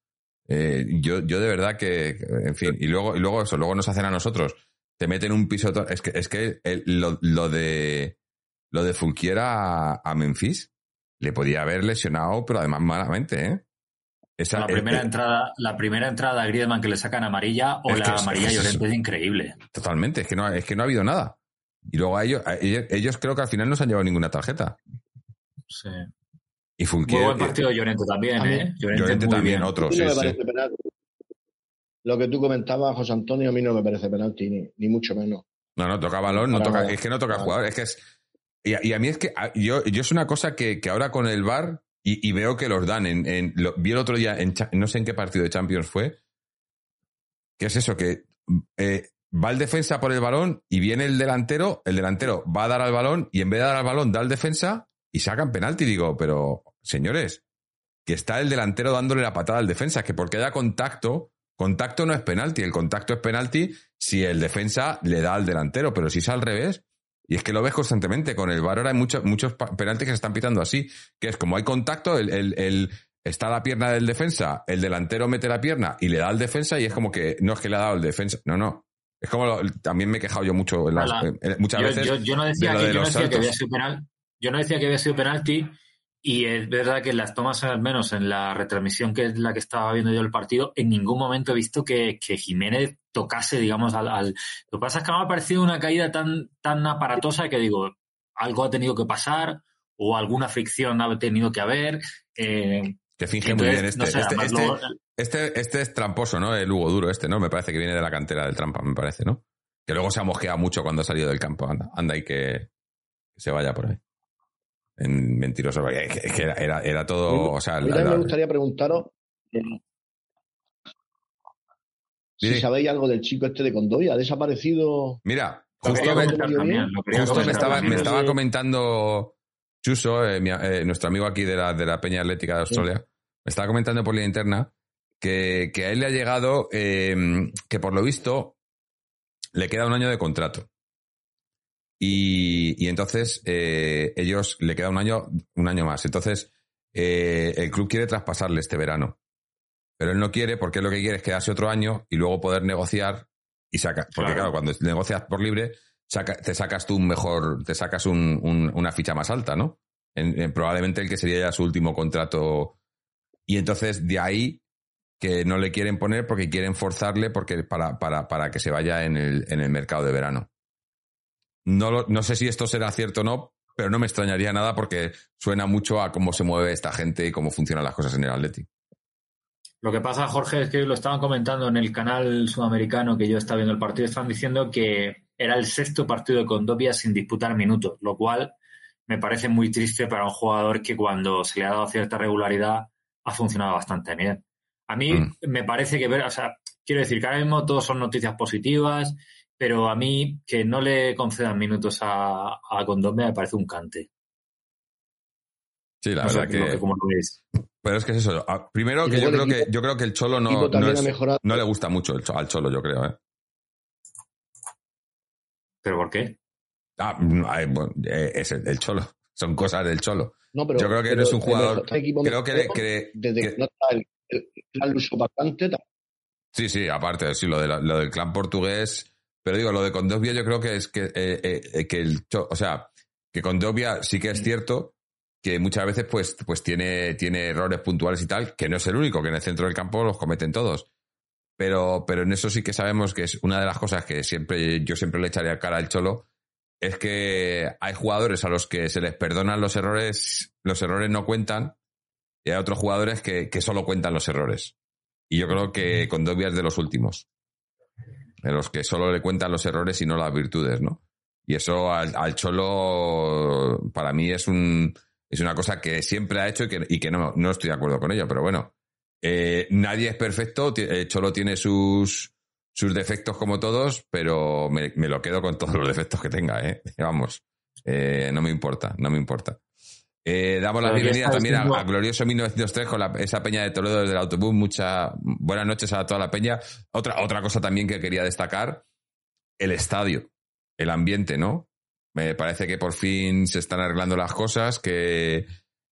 Eh, yo, yo de verdad que, en fin, y luego, y luego eso, luego nos hacen a nosotros. Te meten un piso. Es que, es que lo, lo, de lo de Fulquiera a, Memphis, le podía haber lesionado, pero además malamente, ¿eh? Esa, la primera entrada, la primera entrada a Griezmann que le sacan amarilla o la amarilla Llorente es increíble. Totalmente, es que no, es que no ha habido nada. Y luego a ellos, ellos, creo que al final no se han llevado ninguna tarjeta. Sí. Y Muy buen partido de Llorente también, ¿eh? Llorente, también, otro, sí, Lo que tú comentabas, José Antonio, a mí no me parece penalti, ni, ni mucho menos. No, no, toca balón, no toca, es que no toca jugador, es que es... Y, a mí es que yo, yo es una cosa que, que ahora con el VAR y, veo que los dan. En, vi el otro día, en, no sé en qué partido de Champions fue, que es eso, que eh, va el defensa por el balón y viene el delantero, el delantero va a dar al balón y en vez de dar al balón da al defensa y sacan penalti. Digo, pero señores, que está el delantero dándole la patada al defensa, que porque haya contacto, contacto no es penalti, el contacto es penalti si el defensa le da al delantero, pero si es al revés, y es que lo ves constantemente. Con el VAR ahora hay muchos, muchos penaltis que se están pitando así, que es como hay contacto, el, el, está la pierna del defensa, el delantero mete la pierna y le da al defensa y es como que no es que le ha dado al defensa, no, no. Es como también me he quejado yo mucho en muchas veces. Yo, no decía, que, yo no decía que había sido penal, yo no decía que había sido penalti y es verdad que en las tomas, al menos en la retransmisión que es la que estaba viendo yo el partido, en ningún momento he visto que, que Jiménez tocase, digamos, al, al, Lo que pasa es que me ha parecido una caída tan, tan aparatosa que digo, algo ha tenido que pasar o alguna fricción ha tenido que haber. Eh, que finge muy bien este. este, este, este, este, es tramposo, ¿no? El Hugo Duro este, ¿no? Me parece que viene de la cantera del trampa, me parece, ¿no? Que luego se ha mosqueado mucho cuando ha salido del campo. Anda, anda y que se vaya por ahí en mentiroso. Es que era, era todo. O sea, me gustaría preguntaros eh, si sabéis algo del chico este de Condoya. ¿Ha desaparecido? Mira, justo, me, estaba, comentando Chuso, eh, eh, nuestro amigo aquí de la, de la Peña Atlética de Australia, me estaba comentando por línea interna que, que a él le ha llegado que por lo visto le queda un año de contrato. Y, y entonces eh, ellos le queda un año, un año más. Entonces eh, el club quiere traspasarle este verano. Pero él no quiere porque lo que quiere es quedarse otro año y luego poder negociar y sacar. Porque claro, cuando negocias por libre, te sacas tú un mejor, te sacas un, una ficha más alta, ¿no? En, probablemente el que sería ya su último contrato. Y entonces de ahí que no le quieren poner porque quieren forzarle porque para, para, para que se vaya en el, en el mercado de verano. No, no sé si esto será cierto o no, pero no me extrañaría nada porque suena mucho a cómo se mueve esta gente y cómo funcionan las cosas en el Atleti. Lo que pasa, Jorge, es que lo estaban comentando en el canal sudamericano que yo estaba viendo el partido, estaban diciendo que era el sexto partido de Condovia sin disputar minutos, lo cual me parece muy triste para un jugador que cuando se le ha dado cierta regularidad ha funcionado bastante bien. A mí mm. me parece que, o sea, quiero decir que ahora mismo todos son noticias positivas pero a mí que no le concedan minutos a, a me parece un cante. Sí, la verdad que... Pero es que es eso. Ah, primero que yo creo que yo creo que el Cholo no, no, le gusta mucho al Cholo, yo creo, ¿eh? ¿Pero por qué? Ah, eh, es el, Cholo. Son cosas del Cholo. yo creo que no es un jugador. Creo que, que, desde que, no está el, el, el Sí, sí, aparte, sí, lo, de lo del clan portugués pero digo, lo de Condovia yo creo que es que, eh, eh, que el, o sea, que Condovia sí que es cierto que muchas veces pues, pues tiene, tiene errores puntuales y tal, que no es el único, que en el centro del campo los cometen todos. Pero, pero en eso sí que sabemos que es una de las cosas que siempre, yo siempre le echaría cara al cholo, es que hay jugadores a los que se les perdonan los errores, los errores no cuentan, y hay otros jugadores que, que solo cuentan los errores. Y yo creo que Condovia es de los últimos en los que solo le cuentan los errores y no las virtudes, ¿no? Y eso al, Cholo, para mí, es, un, es una cosa que siempre ha hecho y que, y que no, no estoy de acuerdo con ello, pero bueno, eh, nadie es perfecto, el Cholo tiene sus, sus defectos como todos, pero me, me, lo quedo con todos los defectos que tenga, ¿eh? Vamos, eh, no me importa, no me importa. Eh, damos la bienvenida también a, Glorioso 1903 con esa peña de Toledo desde el autobús. Muchas buenas noches a toda la peña. Otra, otra cosa también que quería destacar, el estadio, el ambiente, ¿no? Me parece que por fin se están arreglando las cosas, que,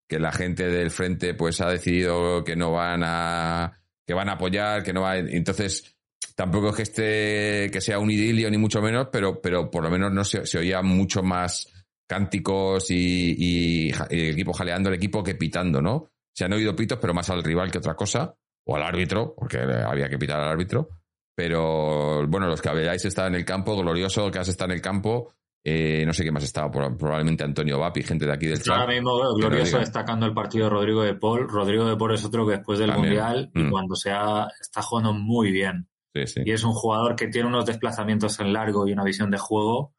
que la gente del frente pues ha decidido que no van a que van a apoyar, que no va entonces tampoco es que esté que sea un idilio ni mucho menos, pero pero por lo menos no se, oía mucho más cánticos y, el equipo jaleando el equipo que pitando, ¿no? Se han oído pitos, pero más al rival que otra cosa, o al árbitro, porque había que pitar al árbitro. Pero bueno, los que habéis estado en el campo, glorioso que has estado en el campo, eh, no sé qué más estaba, probablemente Antonio Vapi, gente de aquí del chat. Ahora mismo glorioso destacando el partido de Rodrigo de Paul. Rodrigo de Paul es otro que después del Mundial y mm. cuando sea está jugando muy bien. Y es un jugador que tiene unos desplazamientos en largo y una visión de juego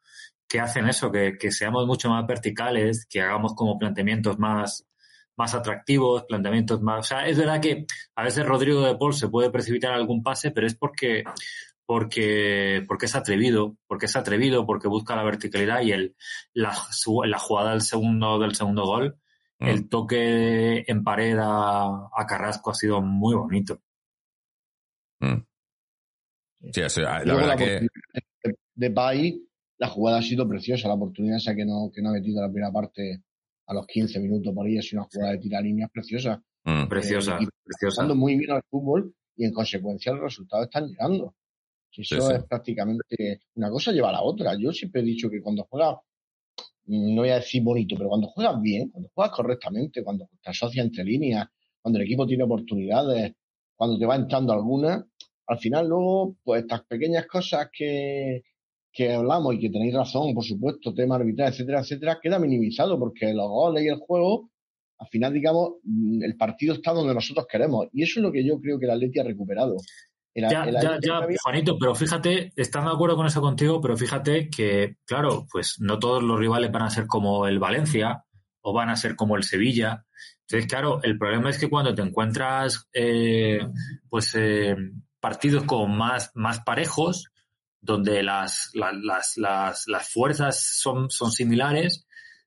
que hacen eso, que, seamos mucho más verticales, que hagamos como planteamientos más, más atractivos, planteamientos más. O sea, es verdad que a veces Rodrigo de Paul se puede precipitar algún pase, pero es porque porque, porque es atrevido, porque es atrevido, porque busca la verticalidad y el, la, la jugada del segundo, del segundo gol, mm. el toque en pared a, Carrasco ha sido muy bonito. Mm. Sí, la verdad que... De Pai, la jugada ha sido preciosa, la oportunidad esa que no, que no ha metido la primera parte a los 15 minutos por ahí, ha sido una jugada de tirar líneas preciosa. Mm. Preciosa, eh, preciosa. muy bien al fútbol y en consecuencia los resultados están llegando. Eso es prácticamente una cosa lleva a la otra. Yo siempre he dicho que cuando juegas, no voy a decir bonito, pero cuando juegas bien, cuando juegas correctamente, cuando te asocias entre líneas, cuando el equipo tiene oportunidades, cuando te va entrando alguna, al final luego, pues estas pequeñas cosas que, que hablamos y que tenéis razón, por supuesto, tema arbitral, etcétera, etcétera, queda minimizado porque los goles y el juego, al final, digamos, el partido está donde nosotros queremos. Y eso es lo que yo creo que el Atleti ha recuperado ya, ya, ya, Juanito, pero fíjate, estando de acuerdo con eso contigo, pero fíjate que, claro, pues no todos los rivales van a ser como el Valencia o van a ser como el Sevilla. Entonces, claro, el problema es que cuando te encuentras, eh, pues, eh, partidos con más, más parejos, donde las, las, las, las fuerzas son, son similares,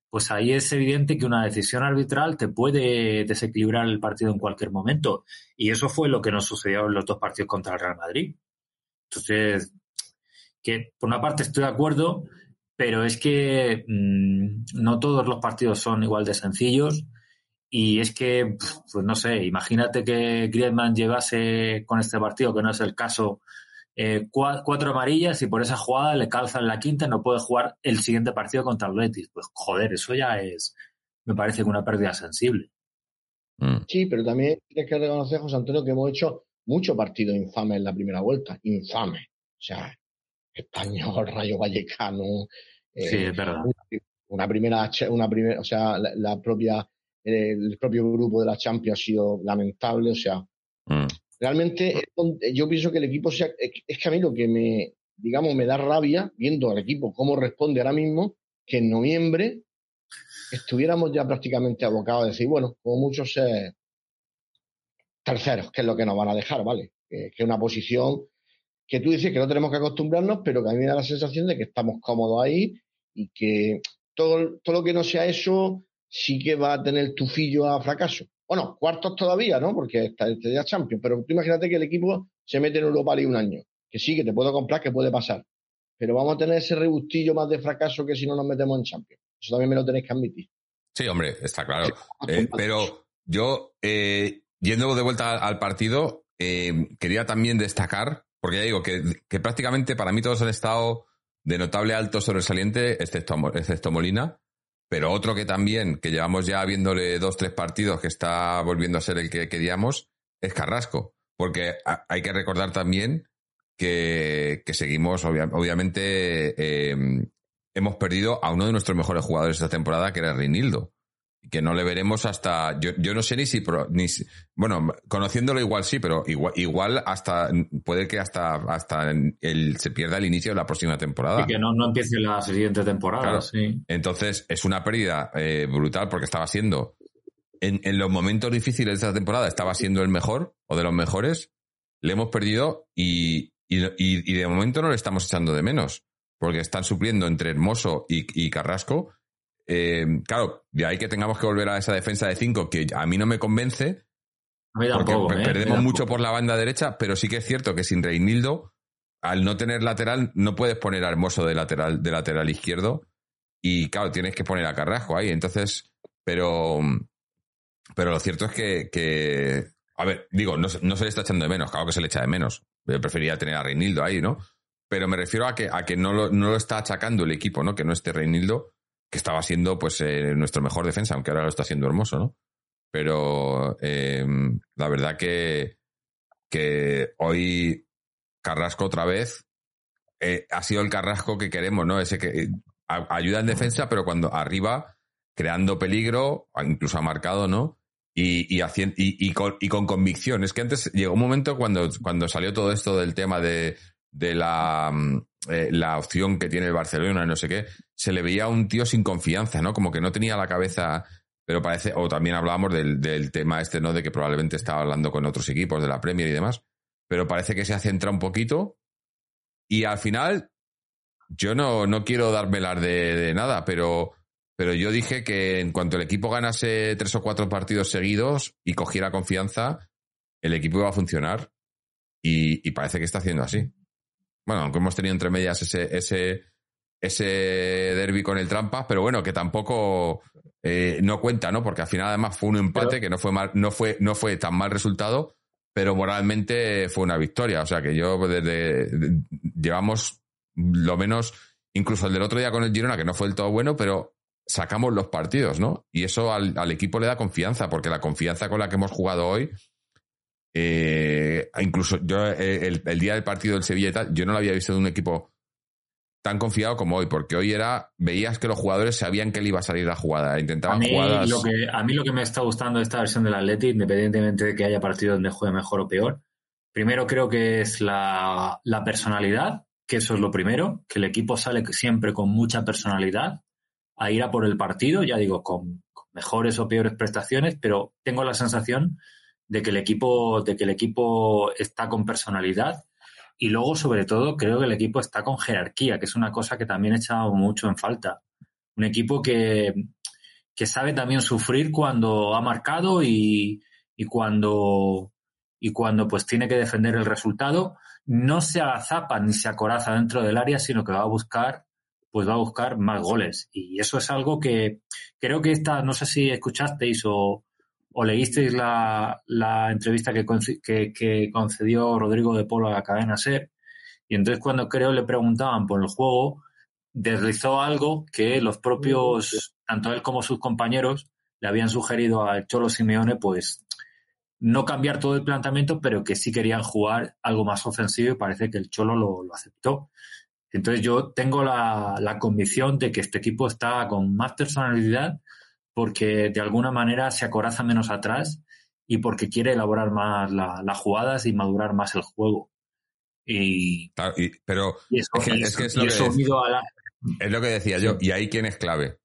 pues ahí es evidente que una decisión arbitral te puede desequilibrar el partido en cualquier momento. Y eso fue lo que nos sucedió en los dos partidos contra el Real Madrid. Entonces, que por una parte estoy de acuerdo, pero es que mm, no todos los partidos son igual de sencillos. Y es que, pues no sé, imagínate que Griezmann llevase con este partido, que no es el caso, eh, cuatro amarillas y por esa jugada le calzan la quinta y no puede jugar el siguiente partido contra el Betis. Pues joder, eso ya es, me parece que una pérdida sensible. Mm. Sí, pero también tienes que reconocer, José Antonio, que hemos hecho muchos partidos infames en la primera vuelta. Infames. O sea, Español, Rayo Vallecano. Eh, sí, es verdad. Una, primera, una primera, o sea, la, propia, el propio grupo de la Champions ha sido lamentable. O sea, mm. Realmente yo pienso que el equipo sea, es que a mí lo que me, digamos, me da rabia viendo al equipo cómo responde ahora mismo, que en noviembre estuviéramos ya prácticamente abocados a decir, bueno, como muchos terceros, que es lo que nos van a dejar, ¿vale? Que, es una posición que tú dices que no tenemos que acostumbrarnos, pero que a mí me da la sensación de que estamos cómodos ahí y que todo, todo lo que no sea eso sí que va a tener tufillo a fracaso. Bueno, cuartos todavía, ¿no? Porque está este día Champions. Pero tú imagínate que el equipo se mete en Europa League un año. Que sí, que te puedo comprar, que puede pasar. Pero vamos a tener ese rebustillo más de fracaso que si no nos metemos en Champions. Eso también me lo tenéis que admitir. Sí, hombre, está claro. Eh, pero yo, eh, yendo de vuelta al partido, eh, quería también destacar, porque ya digo que, que, prácticamente para mí todos han estado de notable alto sobresaliente, excepto, excepto Molina. Pero otro que también, que llevamos ya viéndole dos, tres partidos, que está volviendo a ser el que queríamos, es Carrasco. Porque hay que recordar también que, seguimos, obviamente, em, hemos perdido a uno de nuestros mejores jugadores esta temporada, que era Reinildo que no le veremos hasta. Yo, yo no sé ni si, ni Bueno, conociéndolo igual sí, pero igual, igual hasta. Puede que hasta, hasta el, se pierda el inicio de la próxima temporada. Y que no, no empiece la siguiente temporada, sí. Entonces, es una pérdida eh, brutal porque estaba siendo. En, en los momentos difíciles de esta temporada estaba siendo el mejor o de los mejores. Le hemos perdido y, y, y, de momento no le estamos echando de menos. Porque están supliendo entre Hermoso y, y Carrasco eh, claro, de ahí que tengamos que volver a esa defensa de 5 que a mí no me convence. Tampoco, ¿eh? perdemos mucho por la banda derecha, pero sí que es cierto que sin Reinildo, al no tener lateral, no puedes poner a Hermoso de lateral, de lateral izquierdo. Y claro, tienes que poner a Carrasco ahí. Entonces, pero, pero lo cierto es que, a ver, digo, no, se le está echando de menos, claro que se le echa de menos. Yo preferiría tener a Reinildo ahí, ¿no? Pero me refiero a que, a que no, lo, no lo está achacando el equipo, ¿no? Que no esté Reinildo que estaba siendo pues eh, nuestro mejor defensa, aunque ahora lo está siendo hermoso, ¿no? Pero eh, la verdad que, que hoy Carrasco otra vez eh, ha sido el Carrasco que queremos, ¿no? Ese que ayuda en defensa, pero cuando arriba, creando peligro, incluso ha marcado, ¿no? Y, y, y, con, y, con, convicción. Es que antes llegó un momento cuando, cuando salió todo esto del tema de, de la, mm, eh, la opción que tiene el Barcelona, no sé qué, se le veía a un tío sin confianza, ¿no? Como que no tenía la cabeza, pero parece, o también hablábamos del, del tema este, ¿no? De que probablemente estaba hablando con otros equipos de la Premier y demás, pero parece que se ha centrado un poquito y al final, yo no, no quiero darmelar de, de nada, pero, pero yo dije que en cuanto el equipo ganase tres o cuatro partidos seguidos y cogiera confianza, el equipo iba a funcionar. Y, y parece que está haciendo así. Bueno, aunque hemos tenido entre medias ese, ese, ese derby con el Trampas, pero bueno, que tampoco eh, no cuenta, ¿no? Porque al final además fue un empate que no fue mal, no fue, no fue tan mal resultado, pero moralmente fue una victoria. O sea que yo desde llevamos lo menos, incluso el del otro día con el Girona, que no fue el todo bueno, pero sacamos los partidos, ¿no? Y eso al, al equipo le da confianza, porque la confianza con la que hemos jugado hoy, eh, incluso yo eh, el, el, día del partido del Sevilla y tal, yo no lo había visto de un equipo tan confiado como hoy, porque hoy era, veías que los jugadores sabían que le iba a salir la jugada, intentaban a mí, jugadas. Lo que, a mí lo que me está gustando de esta versión del Atleti, independientemente de que haya partidos donde juegue mejor o peor, primero creo que es la, la personalidad, que eso es lo primero, que el equipo sale siempre con mucha personalidad a ir a por el partido, ya digo, con, con mejores o peores prestaciones, pero tengo la sensación de que el equipo, de que el equipo está con personalidad y luego, sobre todo, creo que el equipo está con jerarquía, que es una cosa que también he echado mucho en falta. Un equipo que, que sabe también sufrir cuando ha marcado y, y, cuando y cuando pues tiene que defender el resultado. No se agazapa ni se acoraza dentro del área, sino que va a buscar pues va a buscar más goles. Y eso es algo que creo que esta, no sé si escuchasteis o, o leísteis la, la entrevista que, que, que, concedió Rodrigo de Polo a la cadena SER, y entonces cuando creo le preguntaban por el juego, deslizó algo que los propios, tanto él como sus compañeros, le habían sugerido al Cholo Simeone, pues no cambiar todo el planteamiento, pero que sí querían jugar algo más ofensivo y parece que el Cholo lo, lo aceptó. Entonces yo tengo la, la convicción de que este equipo está con más personalidad, porque de alguna manera se acoraza menos atrás y porque quiere elaborar más la, las jugadas y madurar más el juego. Y, y pero y eso, es, que, es, que es, lo que eso dec- unido a la, es lo que decía yo. Y ahí quién es clave.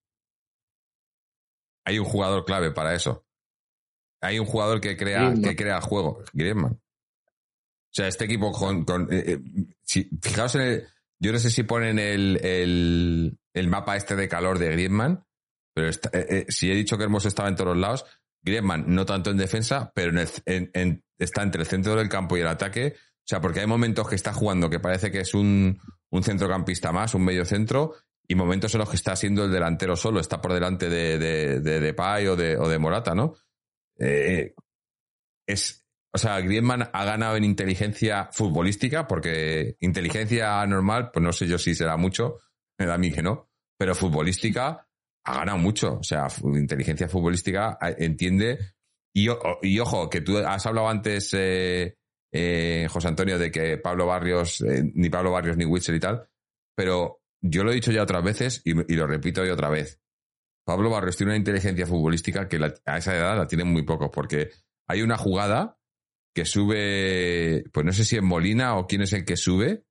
Hay un jugador clave para eso. Hay un jugador que crea, Griezmann. que crea juego. Griezmann. O sea, este equipo con. con eh, eh, si, fijaos en el. Yo no sé si ponen el, el, el mapa este de calor de Griezmann, pero está- eh, eh, si he dicho que Hermoso estaba en todos lados, Griezmann no tanto en defensa, pero en el- en- está entre el centro del campo y el ataque. O sea, porque hay momentos que está jugando que parece que es un, un centrocampista más, un medio centro, y momentos en los que está siendo el delantero solo, está por delante de, de, de Depay o de, o de Morata, ¿no? Eh, es, o sea, Griezmann ha ganado en inteligencia futbolística, porque inteligencia normal, pues no sé yo si será mucho, me da a mí que no, pero futbolística ha ganado mucho. O sea, inteligencia futbolística entiende. Y, y ojo, que tú has hablado antes, eh, eh, José Antonio, de que Pablo Barrios, eh, ni Pablo Barrios ni Witzel y tal, pero yo lo he dicho ya otras veces y, lo repito hoy otra vez. Pablo Barrios tiene una inteligencia futbolística que a esa edad la tienen muy pocos, porque hay una jugada que sube, pues no sé si es Molina o quién es el que sube,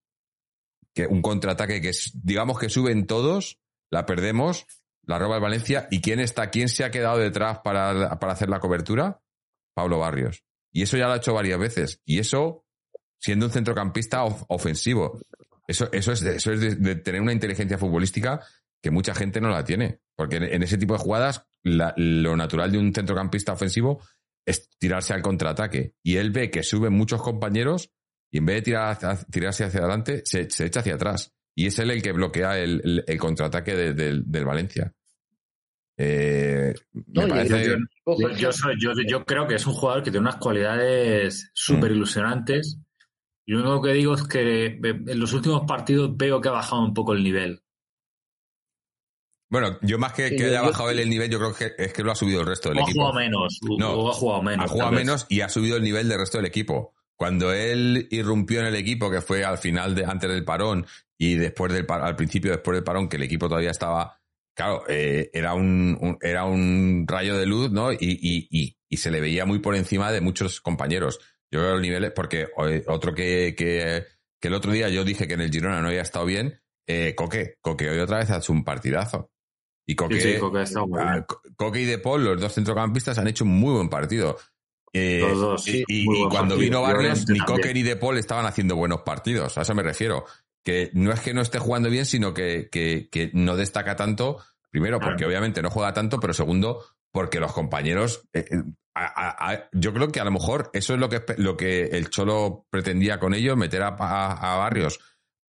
que un contraataque que digamos que suben todos, la perdemos, la roba el Valencia, y quién está, quién se ha quedado detrás para, para hacer la cobertura, Pablo Barrios. Y eso ya lo ha hecho varias veces. Y eso, siendo un centrocampista of- ofensivo. Eso, eso es, de, eso es de, tener una inteligencia futbolística que mucha gente no la tiene. Porque en, ese tipo de jugadas, la- lo natural de un centrocampista ofensivo es tirarse al contraataque. Y él ve que suben muchos compañeros y en vez de tirar tirarse hacia adelante, se echa hacia atrás. Y es él el que bloquea el, el- el contraataque de- del- del Valencia. Eh, me parece... yo- Ojo, Yo, yo, soy- yo, yo creo que es un jugador que tiene unas cualidades súper ilusionantes. Y lo único que digo es que en los últimos partidos veo que ha bajado un poco el nivel. Bueno, yo más que, que haya bajado él el nivel, yo creo que es que lo ha subido el resto del equipo. Ha jugado menos. No, ha jugado menos. Ha jugado menos y ha subido el nivel del resto del equipo. Cuando él irrumpió en el equipo, que fue al final, de, antes del parón y después del al principio, después del parón, que el equipo todavía estaba, claro, eh, era un, era un rayo de luz, ¿no? Y, y, y, y, se le veía muy por encima de muchos compañeros. Yo creo los niveles, porque otro que, que, que, el otro día yo dije que en el Girona no había estado bien, eh, Coque, Coque hoy otra vez ha hecho un partidazo. Y Coque, Coque y De Paul, los dos centrocampistas, han hecho un muy buen partido. Eh, y, cuando vino Barrios, ni Cocker ni De Paul estaban haciendo buenos partidos. A eso me refiero. Que no es que no esté jugando bien, sino que, que, no destaca tanto. Primero, porque obviamente no juega tanto, pero segundo, porque los compañeros. Eh, eh, yo creo que a lo mejor eso es lo que, lo que el Cholo pretendía con ellos, meter a, Barrios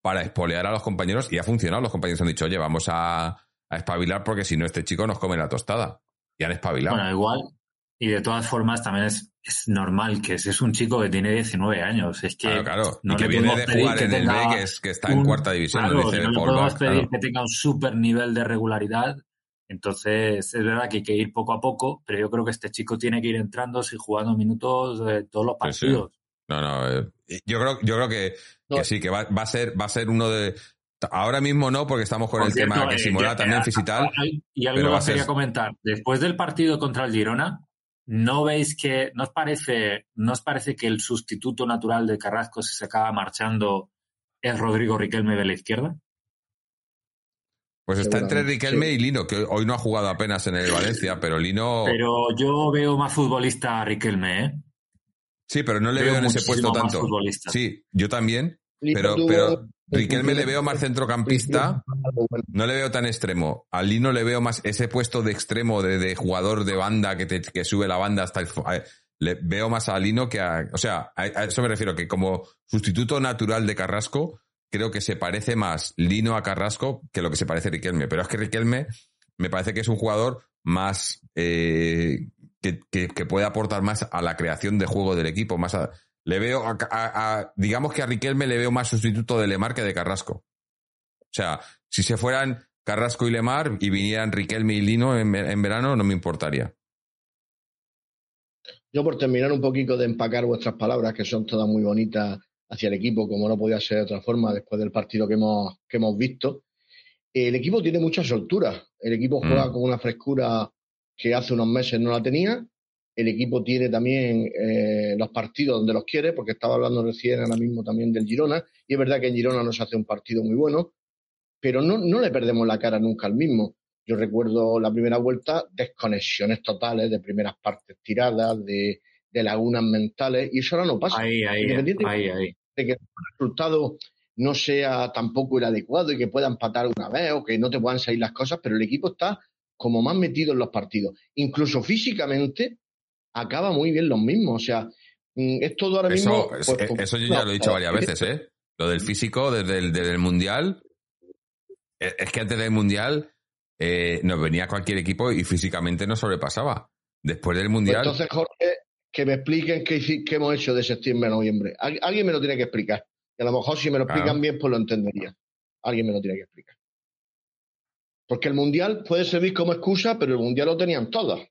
para espolear a los compañeros y ha funcionado. Los compañeros han dicho, oye, vamos a, a espabilar porque si no, este chico nos come la tostada. Y han espabilado. Bueno, igual, y de todas formas, también es, es normal que es un chico que tiene 19 años. Es que claro, claro. y que viene de jugar en el B, que, es, que está en cuarta división. Claro, no le podemos pedir que tenga un súper nivel de regularidad. Entonces, es verdad que hay que ir poco a poco, pero yo creo que este chico tiene que ir entrando y jugando minutos de todos los partidos. No, no, eh, yo creo, yo creo que, sí, que va, va, a ser, va a ser uno de, Ahora mismo no, porque estamos con el tema que si eh, también fisical. Y algo que quería comentar. Después del partido contra el Girona, ¿No veis que, no os parece, no os parece que el sustituto natural de Carrasco si se acaba marchando es Rodrigo Riquelme de la izquierda? Pues está entre Riquelme y Lino, que hoy no ha jugado apenas en el Valencia, pero Lino. Pero yo veo más futbolista a Riquelme, ¿eh? Sí, pero no le veo, en ese puesto tanto. Sí, yo también. Pero, pero Riquelme le veo más centrocampista, no le veo tan extremo. A Lino le veo más ese puesto de extremo, de, jugador de banda que, te, que sube la banda hasta el, Le veo más a Lino que a... O sea, a, eso me refiero, que como sustituto natural de Carrasco, creo que se parece más Lino a Carrasco que lo que se parece Riquelme. Pero es que Riquelme me parece que es un jugador más... Eh, que, que, puede aportar más a la creación de juego del equipo, más a, le veo, a, digamos que a Riquelme le veo más sustituto de Lemar que de Carrasco. O sea, si se fueran Carrasco y Lemar y vinieran Riquelme y Lino en, verano, no me importaría. Yo por terminar un poquito de empacar vuestras palabras, que son todas muy bonitas hacia el equipo, como no podía ser de otra forma después del partido que hemos, que hemos visto. El equipo tiene mucha soltura. El equipo juega mm. con una frescura que hace unos meses no la tenía el equipo tiene también eh, los partidos donde los quiere, porque estaba hablando recién ahora mismo también del Girona, y es verdad que en Girona nos hace un partido muy bueno, pero no, no le perdemos la cara nunca al mismo. Yo recuerdo la primera vuelta, desconexiones totales de primeras partes tiradas, de, de lagunas mentales, y eso ahora no pasa. Ahí, ahí, ahí, De que el resultado no sea tampoco el adecuado y que pueda empatar una vez o que no te puedan salir las cosas, pero el equipo está como más metido en los partidos. Incluso físicamente, acaba muy bien los mismos. O sea, mm, es todo ahora mismo. Eso, pues, eso yo ya lo he dicho varias veces, ¿eh? Lo del físico desde el, desde el Mundial. E, es que antes del Mundial eh, nos venía cualquier equipo y físicamente nos sobrepasaba. Después del Mundial. Pues entonces, Jorge, que me expliquen qué, qué, hemos hecho de septiembre a noviembre. alguien me lo tiene que explicar. Y a lo mejor si me lo explican bien, pues lo entendería. Alguien me lo tiene que explicar. Porque el Mundial puede servir como excusa, pero el Mundial lo tenían todos.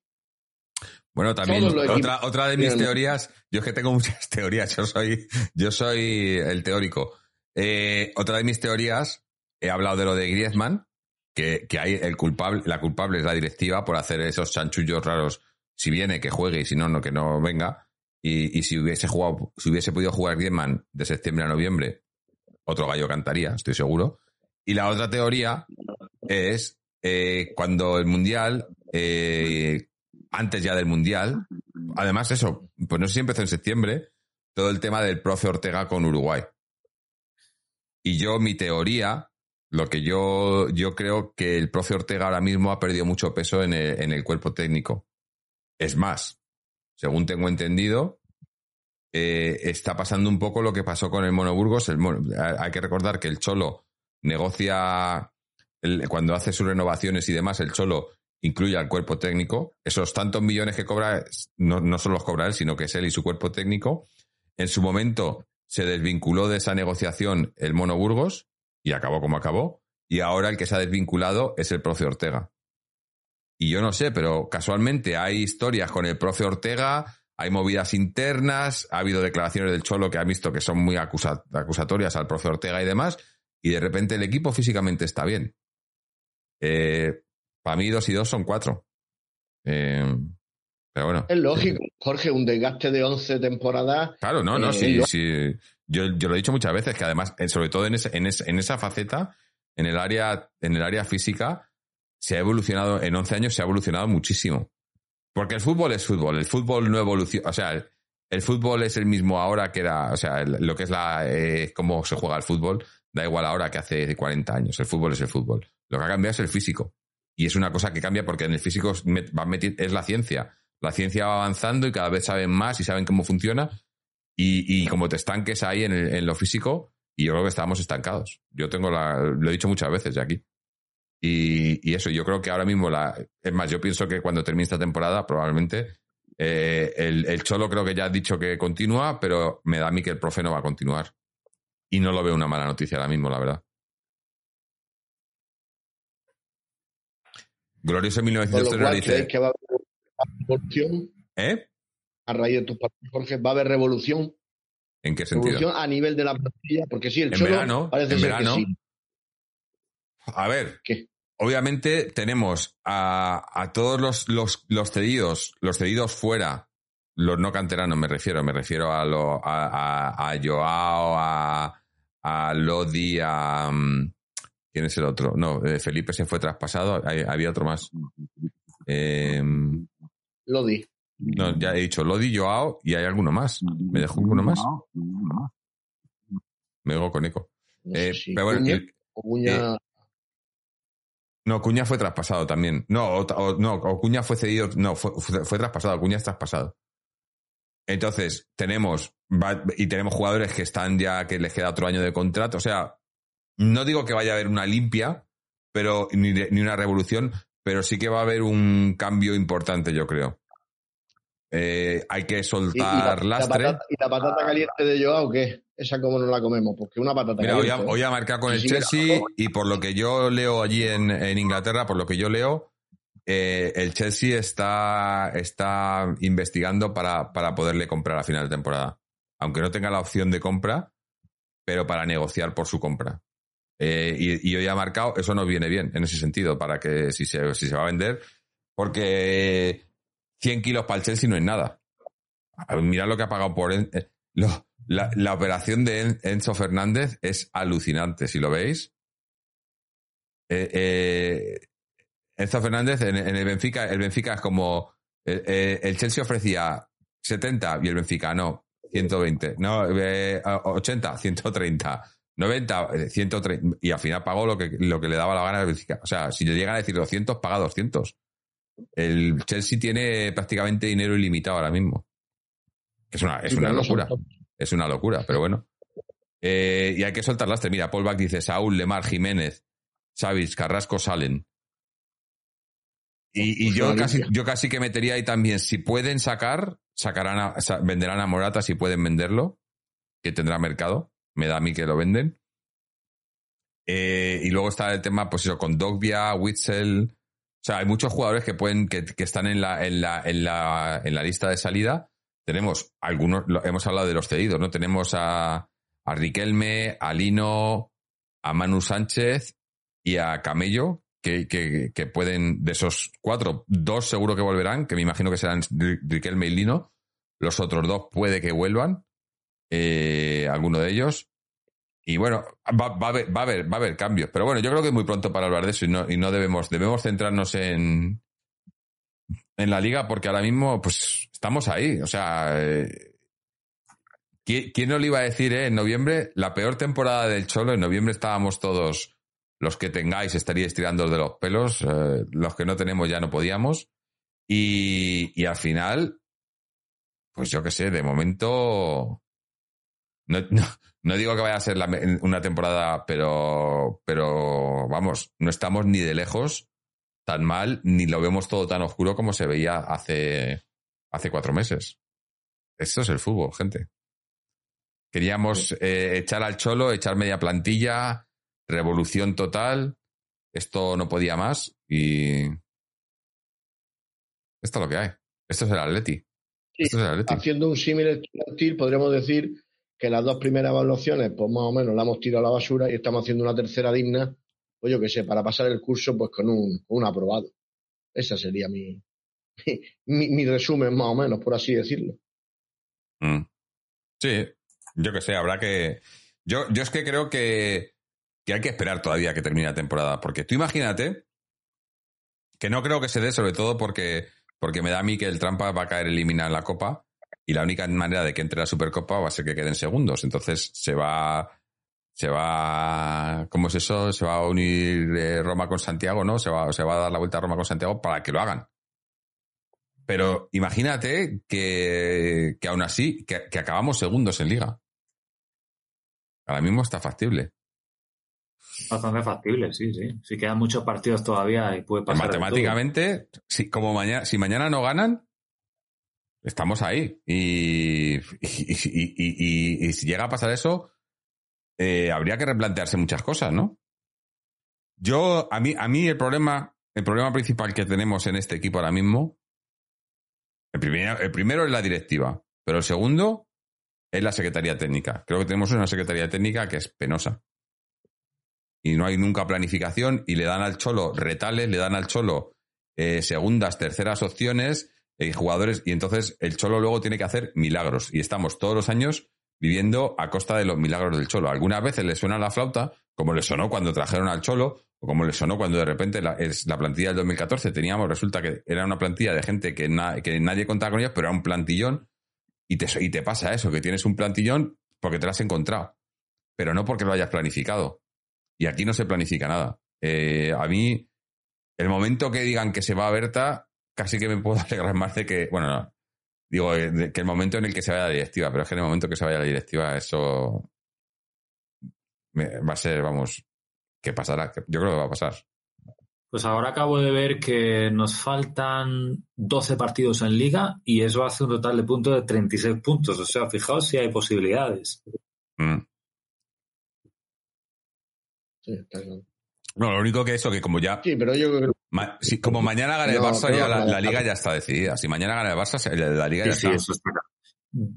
Bueno, también otra, otra de mis teorías, yo es que tengo muchas teorías, yo soy, yo soy el teórico. Eh, otra de mis teorías, he hablado de lo de Griezmann, que, que hay el culpable, la culpable es la directiva por hacer esos chanchullos raros. Si viene, que juegue, y si no, no, que no venga. Y, y si hubiese jugado, si hubiese podido jugar Griezmann de septiembre a noviembre, otro gallo cantaría, estoy seguro. Y la otra teoría es eh, cuando el Mundial eh, antes ya del Mundial. Además, eso, pues no sé si empezó en septiembre, todo el tema del profe Ortega con Uruguay. Y yo, mi teoría, lo que yo, yo creo que el profe Ortega ahora mismo ha perdido mucho peso en el, en el cuerpo técnico. Es más, según tengo entendido, eh, está pasando un poco lo que pasó con el Monoburgos. El hay que recordar que el Cholo negocia, cuando hace sus renovaciones y demás, el Cholo incluye al cuerpo técnico. Esos tantos millones que cobra, no, no solo los cobra él, sino que es él y su cuerpo técnico. En su momento se desvinculó de esa negociación el Mono Burgos y acabó como acabó. y ahora el que se ha desvinculado es el profe Ortega. Y yo no sé, pero casualmente hay historias con el profe Ortega, hay movidas internas, ha habido declaraciones del Cholo que ha visto que son muy acusatorias al profe Ortega y demás, y de repente el equipo físicamente está bien. Eh, para mí dos y dos son cuatro. Eh, pero bueno. Es lógico, Jorge, un desgaste de 11 temporadas. Claro, no, no, eh, sí, sí. Yo, yo, lo he dicho muchas veces, que además, sobre todo en, ese, en, en esa faceta, en el área, en el área física, se ha evolucionado, en 11 años se ha evolucionado muchísimo. Porque el fútbol es fútbol, el fútbol no evoluciona, o sea, el, fútbol es el mismo ahora que era, o sea, lo que es la, eh, cómo se juega el fútbol, da igual ahora que hace 40 años, el fútbol es el fútbol. Lo que ha cambiado es el físico. Y es una cosa que cambia porque en el físico es la ciencia. La ciencia va avanzando y cada vez saben más y saben cómo funciona. Y, como te estanques ahí en, en, lo físico, y yo creo que estamos estancados. Yo tengo la, lo he dicho muchas veces ya aquí. Y, eso, yo creo que ahora mismo, la, es más, yo pienso que cuando termine esta temporada, probablemente eh, el, Cholo creo que ya ha dicho que continúa, pero me da a mí que el profe no va a continuar. Y no lo veo una mala noticia ahora mismo, la verdad. Glorioso 1903 dice. que va a haber revolución? ¿Eh? A raíz de tus partidos, Jorge, ¿va a haber revolución? ¿En qué sentido? Revolución a nivel de la plantilla, porque sí, el en Cholo verano, parece en ser verano, que sí. A ver, ¿Qué? obviamente tenemos a, a todos los, los, los, cedidos, los cedidos fuera, los no canteranos me refiero, me refiero a, lo, a, a, a Joao, a, a Lodi, a... mm, ¿Quién es el otro? No, eh, Felipe se fue traspasado, hay- había otro más. Eh, Lodi. no, ya he dicho Lodi, Joao y hay alguno más. ¿Me dejó alguno más? Me oigo con eco. No sé Eh, si pero bueno, Cuña, el- Cuña- No, Cuña fue traspasado también. No, o, o- no, o Cuña fue cedido. No, fue, fue, fue traspasado. Cuña es traspasado. Entonces, tenemos. y tenemos jugadores que están ya, que les queda otro año de contrato. O sea, no digo que vaya a haber una limpia, pero ni, ni una revolución, pero sí que va a haber un cambio importante, yo creo. Eh, hay que y, y la, soltar y la lastre. patata, ¿Y la patata caliente de Joao qué? ¿Esa cómo no la comemos? Porque una patata Mira, hoy caliente. ha, hoy ha marcado con el sí, Chelsea claro. y por lo que yo leo allí en, en Inglaterra, por lo que yo leo, eh, el Chelsea está, está investigando para, para poderle comprar a final de temporada. Aunque no tenga la opción de compra, pero para negociar por su compra. Eh, y, y hoy ha marcado, eso nos viene bien en ese sentido, para que si se, si se va a vender, porque 100 kilos para el Chelsea no es nada. Mira lo que ha pagado por... Eh, la, operación de En- Enzo Fernández es alucinante, si lo veis. Eh, Enzo Fernández en, el Benfica, el Benfica es como... el Chelsea ofrecía 70 y el Benfica no, 120. No, eh, 80, 130. 90, eh, 130. Y al final pagó lo que, lo que le daba la gana. O sea, si le llegan a decir 200, paga 200. El Chelsea tiene prácticamente dinero ilimitado ahora mismo. Es una, es una locura. Es una locura, pero bueno. Eh, y hay que soltar lastre. Mira, Paul Bach dice Saúl, Lemar, Jiménez, Savic, Carrasco salen. Y, y Pues yo casi, yo casi que metería ahí también, si pueden sacar, sacarán a- venderán a Morata si pueden venderlo, que tendrá mercado. Me da a mí que lo venden. Eh, y luego está el tema, pues eso, con Dogbia, Witzel. O sea, hay muchos jugadores que pueden, que, que están en la, en la, en la, en la lista de salida. Tenemos algunos, hemos hablado de los cedidos, ¿no? Tenemos a, a Riquelme, a Lino, a Manu Sánchez y a Camello, que, que, que pueden, de esos cuatro, dos seguro que volverán, que me imagino que serán Ri- Riquelme y Lino. Los otros dos puede que vuelvan, eh, alguno de ellos. Y bueno, va, a haber, va, a haber, cambios. Pero bueno, yo creo que es muy pronto para hablar de eso y no, debemos, debemos centrarnos en, en la liga porque ahora mismo, pues, estamos ahí. O sea, eh, ¿quién, quién no le iba a decir, eh, en noviembre, la peor temporada del Cholo? En noviembre estábamos todos, los que tengáis estaríais tirando de los pelos, los que no tenemos ya no podíamos. Y, y al final, pues yo qué sé, de momento. No, no, no digo que vaya a ser la una temporada, pero, pero vamos, no estamos ni de lejos tan mal, ni lo vemos todo tan oscuro como se veía hace, hace cuatro meses. Esto es el fútbol, gente. Queríamos eh, echar al cholo, echar media plantilla, revolución total, esto no podía más y esto es lo que hay. Esto es el Atleti. esto es el Atleti. Haciendo un símil podríamos decir que las dos primeras evaluaciones, pues más o menos la hemos tirado a la basura y estamos haciendo una tercera digna, pues yo qué sé, para pasar el curso pues con un, un aprobado. Ese sería mi, mi, mi, resumen, más o menos, por así decirlo. Mm. Sí, yo que sé, habrá que. Yo, yo es que creo que, que hay que esperar todavía que termine la temporada. Porque tú imagínate que no creo que se dé, sobre todo porque, porque me da a mí que el Trampa va a caer eliminado en la Copa y la única manera de que entre la Supercopa va a ser que queden segundos. Entonces se va. Se va. ¿Cómo es eso? Se va a unir eh, Roma con Santiago, ¿no? Se va, se va a dar la vuelta a Roma con Santiago para que lo hagan. Pero imagínate que, que aún así, que, que, acabamos segundos en liga. Ahora mismo está factible. Bastante factible, sí, sí. Si quedan muchos partidos todavía y puede pasar. Matemáticamente, si, como mañana, si mañana no ganan, estamos ahí. Y, y, y, y si llega a pasar eso, eh, habría que replantearse muchas cosas, ¿no? Yo, a mí, a mí el problema, el problema principal que tenemos en este equipo ahora mismo el primero, es la directiva, pero el segundo es la Secretaría Técnica. Creo que tenemos una Secretaría Técnica que es penosa. Y no hay nunca planificación y le dan al Cholo retales, le dan al Cholo eh, segundas, terceras opciones eh, jugadores y entonces el Cholo luego tiene que hacer milagros y estamos todos los años viviendo a costa de los milagros del Cholo. Algunas veces le suena la flauta, como le sonó cuando trajeron al Cholo, o como le sonó cuando de repente la, es, la plantilla del 2014 teníamos, resulta que era una plantilla de gente que, que nadie contaba con ellos, pero era un plantillón, y te, y te pasa eso, que tienes un plantillón porque te lo has encontrado, pero no porque lo hayas planificado. Y aquí no se planifica nada. Eh, a mí, el momento que digan que se va a Berta, casi que me puedo alegrar más de que, bueno, no, Digo, eh, que el momento en el que se vaya la directiva, pero es que en el momento que se vaya la directiva, eso va a ser, vamos, ¿qué pasará? Yo creo que va a pasar. Pues ahora acabo de ver que nos faltan 12 partidos en liga y eso hace un total de puntos de 36 puntos. O sea, fijaos si hay posibilidades. Mm. Sí, está claro. No, lo único que eso, que como ya. Sí, pero yo creo si, como mañana gana el Barça, ya la, liga ya está decidida. Si mañana gana el Barça, la liga ya está.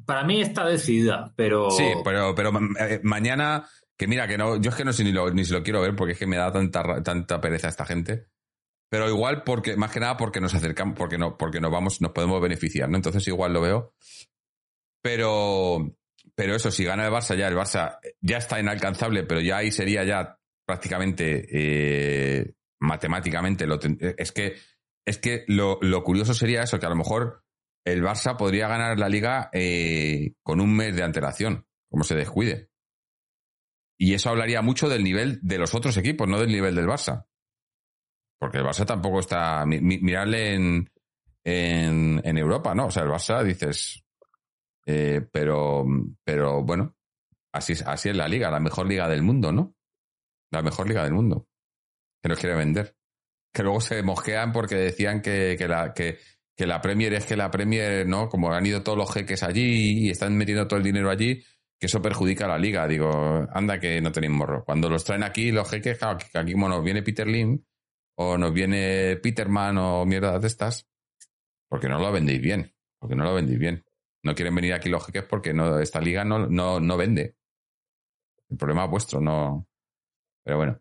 Para mí está decidida, pero. Sí, pero, pero eh, mañana, que mira, que no, yo es que no sé ni, lo, ni si lo quiero ver porque es que me da tanta, tanta pereza esta gente. Pero igual porque, más que nada porque nos acercamos, porque no, porque nos vamos, nos podemos beneficiar, ¿no? Entonces igual lo veo. Pero, pero eso, si gana el Barça ya, el Barça ya está inalcanzable, pero ya ahí sería ya prácticamente eh, matemáticamente. Lo es que, es que lo, lo, curioso sería eso, que a lo mejor el Barça podría ganar la liga eh, con un mes de antelación, como se descuide. Y eso hablaría mucho del nivel de los otros equipos, no del nivel del Barça. Porque el Barça tampoco está. mirarle en, en, en, Europa, ¿no? O sea, el Barça dices. Eh, pero, pero bueno, así, así es la liga, la mejor liga del mundo, ¿no? La mejor liga del mundo. Que nos quiere vender. Que luego se mosquean porque decían que, que la, que, la Premier es que la Premier, ¿no? Como han ido todos los jeques allí y están metiendo todo el dinero allí, que eso perjudica a la liga. Digo, anda que no tenéis morro. Cuando los traen aquí los jeques, claro, que aquí como nos viene Peter Lim o nos viene Peterman o mierda de estas, porque no lo vendéis bien. Porque no lo vendéis bien. No quieren venir aquí los jeques porque no, esta liga no, no, no vende. El problema es vuestro, no. Pero bueno.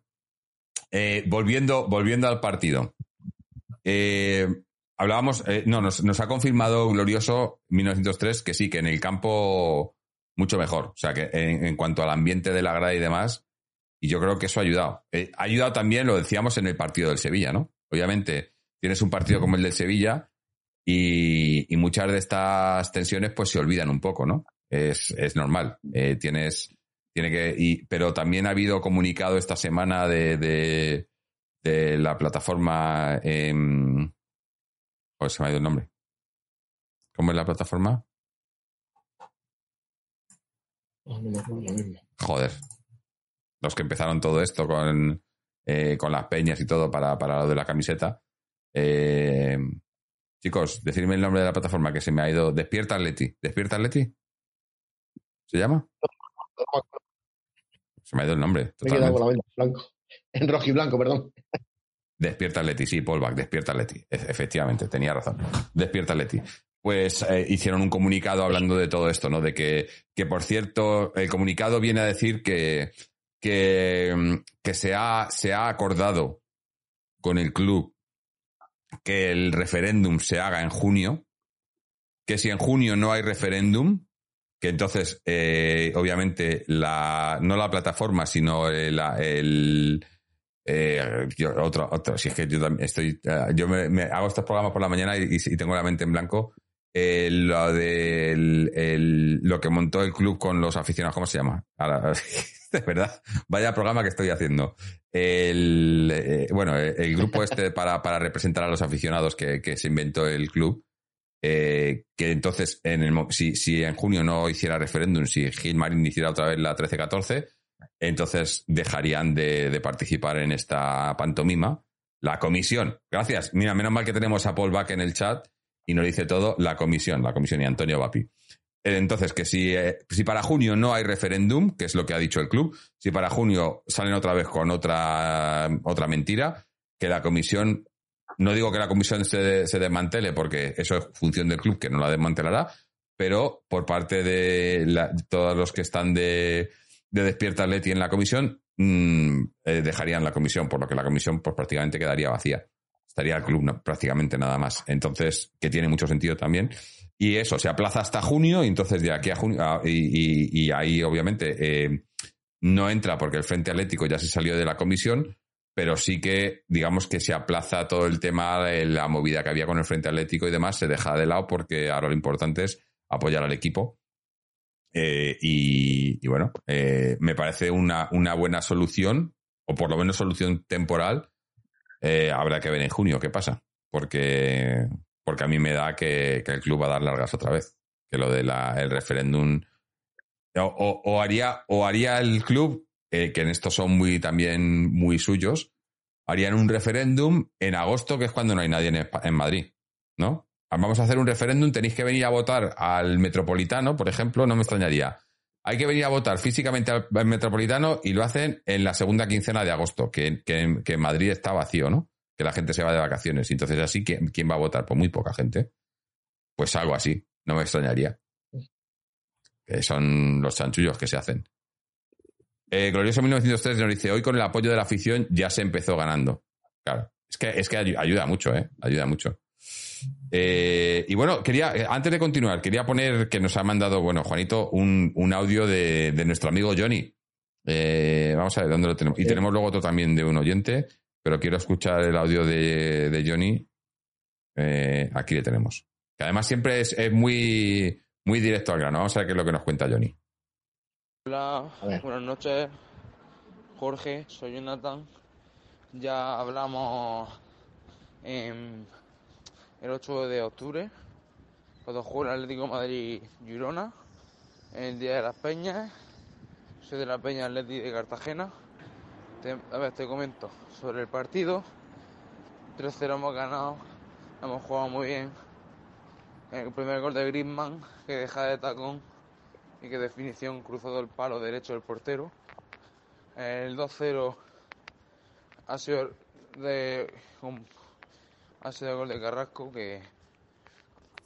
Eh, volviendo, volviendo al partido. Eh, hablábamos, eh, no, nos, nos, ha confirmado Glorioso 1903 que sí, que en el campo mucho mejor. O sea, que en, cuanto al ambiente de la grada y demás, y yo creo que eso ha ayudado. ha ayudado también, lo decíamos en el partido del Sevilla, ¿no? Obviamente, tienes un partido como el del Sevilla y, y muchas de estas tensiones pues se olvidan un poco, ¿no? Es, es normal. tienes tiene que, y, pero también ha habido comunicado esta semana de, de, de la plataforma. Eh, oh, se me ha ido el nombre. ¿Cómo es la plataforma? Joder. Los que empezaron todo esto con, eh, con las peñas y todo para, para lo de la camiseta. Eh, chicos, decirme el nombre de la plataforma que se me ha ido. Despierta Leti. ¿Despierta Leti? ¿Se llama? Se me ha ido el nombre. Me he quedado con la venda blanco. En rojo y blanco, perdón. Despierta Leti, sí, Paul Back, despierta Leti. E, efectivamente, tenía razón. Despierta Leti. Pues eh, hicieron un comunicado hablando de todo esto, ¿no? De que, que, por cierto, el comunicado viene a decir que, que, que se, ha, se ha acordado con el club que el referéndum se haga en junio, que si en junio no hay referéndum, que entonces, eh, obviamente, la, no la plataforma, sino el, el eh, otro, otro, si es que yo también estoy, eh, yo me, hago estos programas por la mañana y, tengo la mente en blanco. Eh, lo de el, lo que montó el club con los aficionados, ¿cómo se llama? de verdad, vaya programa que estoy haciendo. El, eh, bueno, el grupo este para, para representar a los aficionados que se inventó el club, eh, que entonces, si, en junio no hiciera referéndum, si Gilmarín hiciera otra vez la 13-14, entonces dejarían de, participar en esta pantomima. La comisión, gracias. Mira, menos mal que tenemos a Paul Back en el chat y nos dice todo la comisión, la comisión y Antonio Vapi. Entonces, que si, eh, si para junio no hay referéndum, que es lo que ha dicho el club, si para junio salen otra vez con otra, otra mentira, que la comisión no digo que la comisión se, se desmantele, porque eso es función del club, que no la desmantelará, pero por parte de todos los que están de, de Despierta Leti en la comisión, mm, eh, dejarían la comisión, por lo que la comisión pues, prácticamente quedaría vacía. Estaría el club prácticamente nada más. Entonces, que tiene mucho sentido también. Y eso, se aplaza hasta junio, y entonces de aquí a junio, y, ahí obviamente eh, no entra porque el Frente Atlético ya se salió de la comisión, pero sí que, digamos que se aplaza todo el tema de la movida que había con el Frente Atlético y demás, se deja de lado porque ahora lo importante es apoyar al equipo. Eh, y, bueno, eh, me parece una, una, buena solución, o por lo menos solución temporal. Eh, habrá que ver en junio qué pasa, porque, porque a mí me da que, el club va a dar largas otra vez, que lo del el referéndum. o, haría, o haría el club que en esto son muy también muy suyos, harían un referéndum en agosto, que es cuando no hay nadie en, Madrid, ¿no? Vamos a hacer un referéndum, tenéis que venir a votar al Metropolitano, por ejemplo, no me extrañaría. Hay que venir a votar físicamente al, Metropolitano y lo hacen en la segunda quincena de agosto, que, que, Madrid está vacío, ¿no? Que la gente se va de vacaciones. Entonces, así, ¿quién, ¿quién va a votar? Pues muy poca gente. Pues algo así, no me extrañaría. Que son los chanchullos que se hacen. Eh, Glorioso 1903 nos dice, hoy con el apoyo de la afición ya se empezó ganando. Claro, es que, es que ayuda mucho, ¿eh? Ayuda mucho. Eh, y bueno, quería, eh, antes de continuar, quería poner que nos ha mandado, bueno, Juanito, un, un audio de, de, nuestro amigo Johnny. vamos a ver dónde lo tenemos. Y tenemos luego otro también de un oyente, pero quiero escuchar el audio de, de Johnny. aquí le tenemos. Que además siempre es, es, muy, muy directo al grano. Vamos a ver qué es lo que nos cuenta Johnny. Hola, buenas noches. Jorge, soy Jonathan. Ya hablamos en el 8 de octubre, cuando jugó el Atlético Madrid Girona, el Día de las Peñas. Soy de la Peña Atlético de Cartagena. a ver, te comento sobre el partido. 3-0 hemos ganado, hemos jugado muy bien. El primer gol de Griezmann, que deja de tacón y qué definición cruzó el palo derecho del portero. El 2-0 ha sido de ha sido el gol de Carrasco que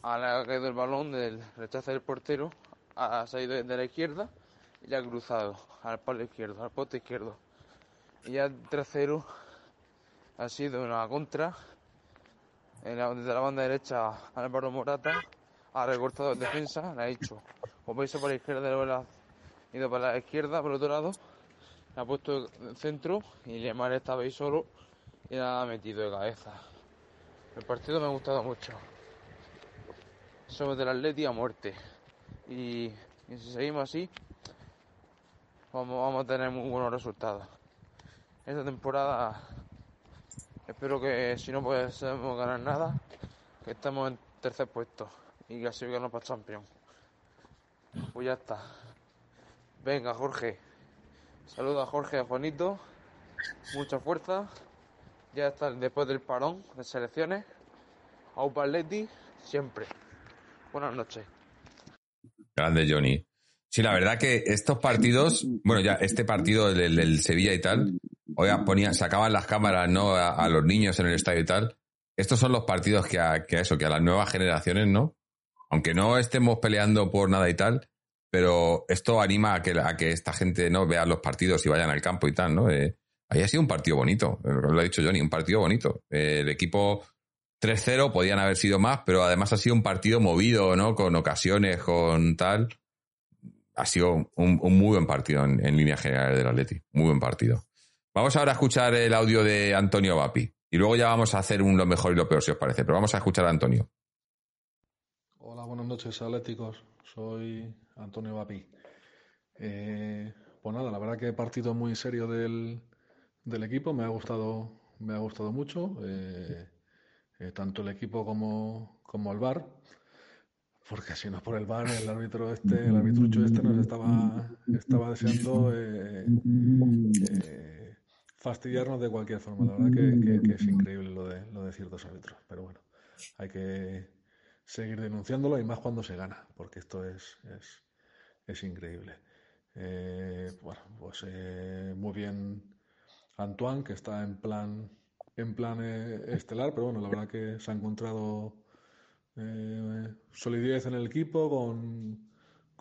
ha caído el balón del rechazo del portero, ha salido desde la izquierda y ha cruzado al palo izquierdo, al poste izquierdo. Y ya el 3-0 ha sido una contra desde la banda derecha Álvaro Morata ha recortado en defensa, la ha hecho como veis por la izquierda, ha ido para la izquierda, por otro lado, la ha puesto en centro y Lemar estaba ahí solo y la ha metido de cabeza. El partido me ha gustado mucho. Somos del Atleti a muerte. Y, si seguimos así, vamos, a tener muy buenos resultados. Esta temporada espero que si no podemos ganar nada, que estemos en tercer puesto y ganamos para Champions. Pues ya está. Venga, Jorge. Saluda a Jorge, a Juanito. Mucha fuerza. Ya está después del parón de selecciones. Aupa siempre. Buenas noches. Grande Johnny. Sí, la verdad que estos partidos, bueno, ya este partido del, Sevilla y tal, hoy ponían, sacaban las cámaras, ¿no? A, los niños en el estadio y tal. Estos son los partidos que a eso, que a las nuevas generaciones, ¿no? Aunque no estemos peleando por nada y tal, pero esto anima a que, a que esta gente no vea los partidos y vayan al campo y tal, ¿no? Eh, ahí ha sido un partido bonito, lo ha dicho Johnny, un partido bonito. Eh, el equipo 3-0 podían haber sido más, pero además ha sido un partido movido, ¿no? Con ocasiones, con tal. Ha sido un, muy buen partido en, en línea general del Atleti. Muy buen partido. Vamos ahora a escuchar el audio de Antonio Vapi. Y luego ya vamos a hacer un lo mejor y lo peor, si os parece. Pero vamos a escuchar a Antonio. Buenas noches, atléticos. Soy Antonio Vapi. Eh, pues nada, la verdad que he partido muy serio del, del equipo. Me ha gustado, me ha gustado mucho. Eh, eh, tanto el equipo como, como el bar, porque si no por el bar, el árbitro este, el arbitrucho este nos estaba, estaba deseando fastidiarnos de cualquier forma. La verdad que, es increíble lo de, lo de ciertos árbitros, pero bueno, hay que seguir denunciándolo y más cuando se gana, porque esto es, es, es increíble. bueno, pues muy bien Antoine, que está en plan en plan eh, estelar, pero bueno, la verdad que se ha encontrado eh, solidez en el equipo con,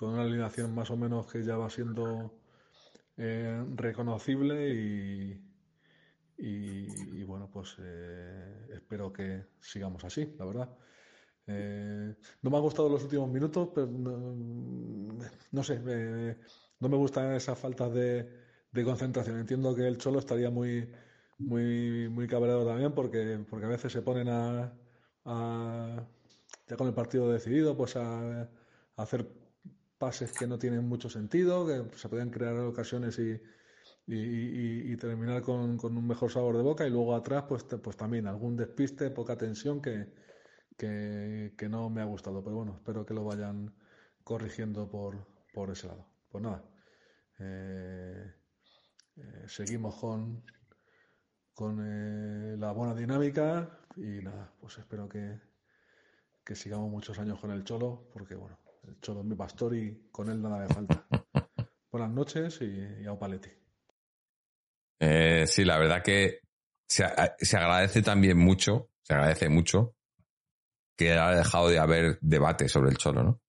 una alineación más o menos que ya va siendo eh, reconocible y, y, bueno, pues espero que sigamos así, la verdad. No me han gustado los últimos minutos, pero no, sé, no me gusta esa falta de, de concentración. Entiendo que el Cholo estaría muy muy, muy cabreado también porque, porque a veces se ponen a, ya con el partido decidido, pues a, hacer pases que no tienen mucho sentido, que se pueden crear ocasiones y, y, terminar con, con, un mejor sabor de boca y luego atrás pues, pues también algún despiste, poca tensión que, que, que, no me ha gustado. Pero bueno, espero que lo vayan corrigiendo por, por ese lado. Pues nada, eh, eh, seguimos con, con eh, la buena dinámica y nada, pues espero que, que, sigamos muchos años con el Cholo, porque bueno, el Cholo es mi pastor y con él nada me falta. Buenas noches y, y a Opaletti. Eh, sí, la verdad que se, se, agradece también mucho, se agradece mucho que haya dejado de haber debate sobre el Cholo, ¿no?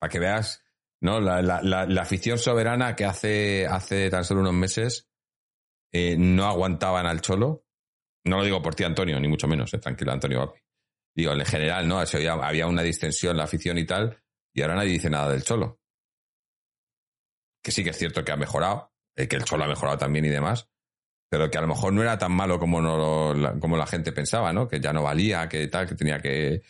Para que veas, ¿no? La, la, la, la afición soberana que hace, hace tan solo unos meses eh, no aguantaban al Cholo. No lo digo por ti, Antonio, ni mucho menos, eh, tranquilo, Antonio Digo, en general, ¿no? había, una distensión en la afición y tal, y ahora nadie dice nada del Cholo. Que sí que es cierto que ha mejorado, eh, que el Cholo ha mejorado también y demás, pero que a lo mejor no era tan malo como, no, la, como la gente pensaba, ¿no? Que ya no valía, que tal, que tenía que...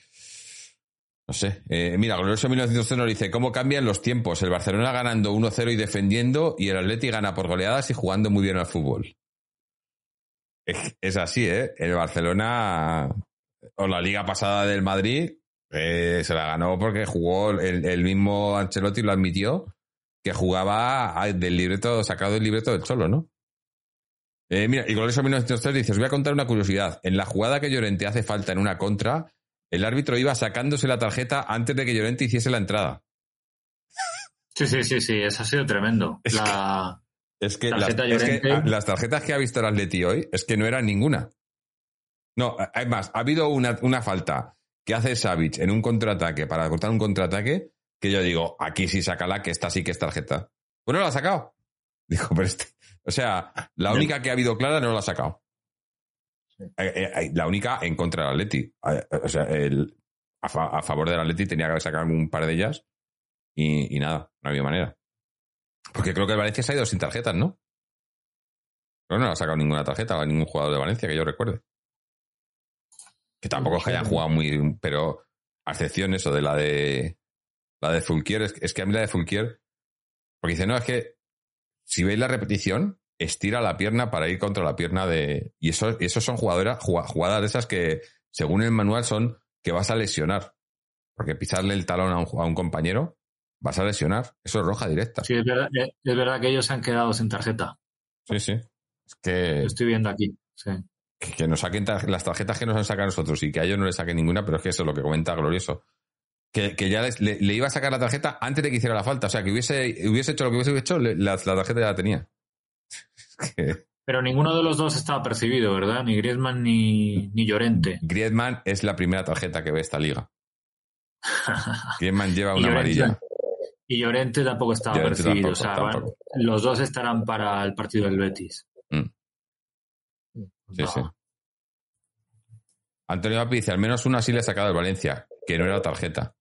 No sé. Eh, mira, Glorioso 1900 nos dice, ¿cómo cambian los tiempos? El Barcelona ganando 1-0 y defendiendo, y el Atleti gana por goleadas y jugando muy bien al fútbol. Es, así, ¿eh? El Barcelona, o la liga pasada del Madrid, eh, se la ganó porque jugó, el, mismo Ancelotti lo admitió, que jugaba del libreto, sacado del libreto del Cholo, ¿no? Eh, mira, y Glorioso 1903 dice, os voy a contar una curiosidad. En la jugada que Llorente hace falta en una contra, el árbitro iba sacándose la tarjeta antes de que Llorente hiciese la entrada. Sí, sí, sí, sí, eso ha sido tremendo. Es que, las, tarjetas que ha visto el Atleti hoy es que no eran ninguna. No, además, ha habido una, una falta que hace Savic en un contraataque para cortar un contraataque que yo digo, aquí sí sácala, que esta sí que es tarjeta. Pues no la ha sacado. Dijo, pero este. O sea, la única que ha habido clara no la ha sacado. Eh, eh, la única en contra del Atleti. O sea, el, a, favor del Atleti tenía que haber sacado un par de ellas y, nada, no había manera. Porque creo que el Valencia se ha ido sin tarjetas, ¿no? Pero no ha sacado ninguna tarjeta a ningún jugador de Valencia que yo recuerde. Que tampoco es que hayan jugado muy. Pero a excepción eso de la de. La de Fulquier, es, que a mí la de Fulquier. Porque dice, no, es que si veis la repetición, estira la pierna para ir contra la pierna de. Y eso, esos son jugadoras, jugadas de esas que, según el manual, son que vas a lesionar. Porque pisarle el talón a un, a un compañero, vas a lesionar. Eso es roja directa. Sí, es verdad, eh, es verdad que ellos se han quedado sin tarjeta. Sí, sí. Es que. estoy viendo aquí, sí. Que, nos saquen las tarjetas que nos han sacado a nosotros y que a ellos no les saquen ninguna, pero es que eso es lo que comenta Glorioso. Que, que ya le, iba a sacar la tarjeta antes de que hiciera la falta. O sea, que hubiese, hubiese hecho lo que hubiese hecho, la, la tarjeta ya la tenía. Pero ninguno de los dos estaba percibido, ¿verdad? Ni Griezmann ni, ni Llorente. Griezmann es la primera tarjeta que ve esta liga. Griezmann lleva una amarilla. Y Llorente tampoco estaba percibido. o sea, los dos estarán para el partido del Betis. Mm. Sí, sí. Antonio Api dice, al menos una sí le ha sacado el Valencia, que no era tarjeta.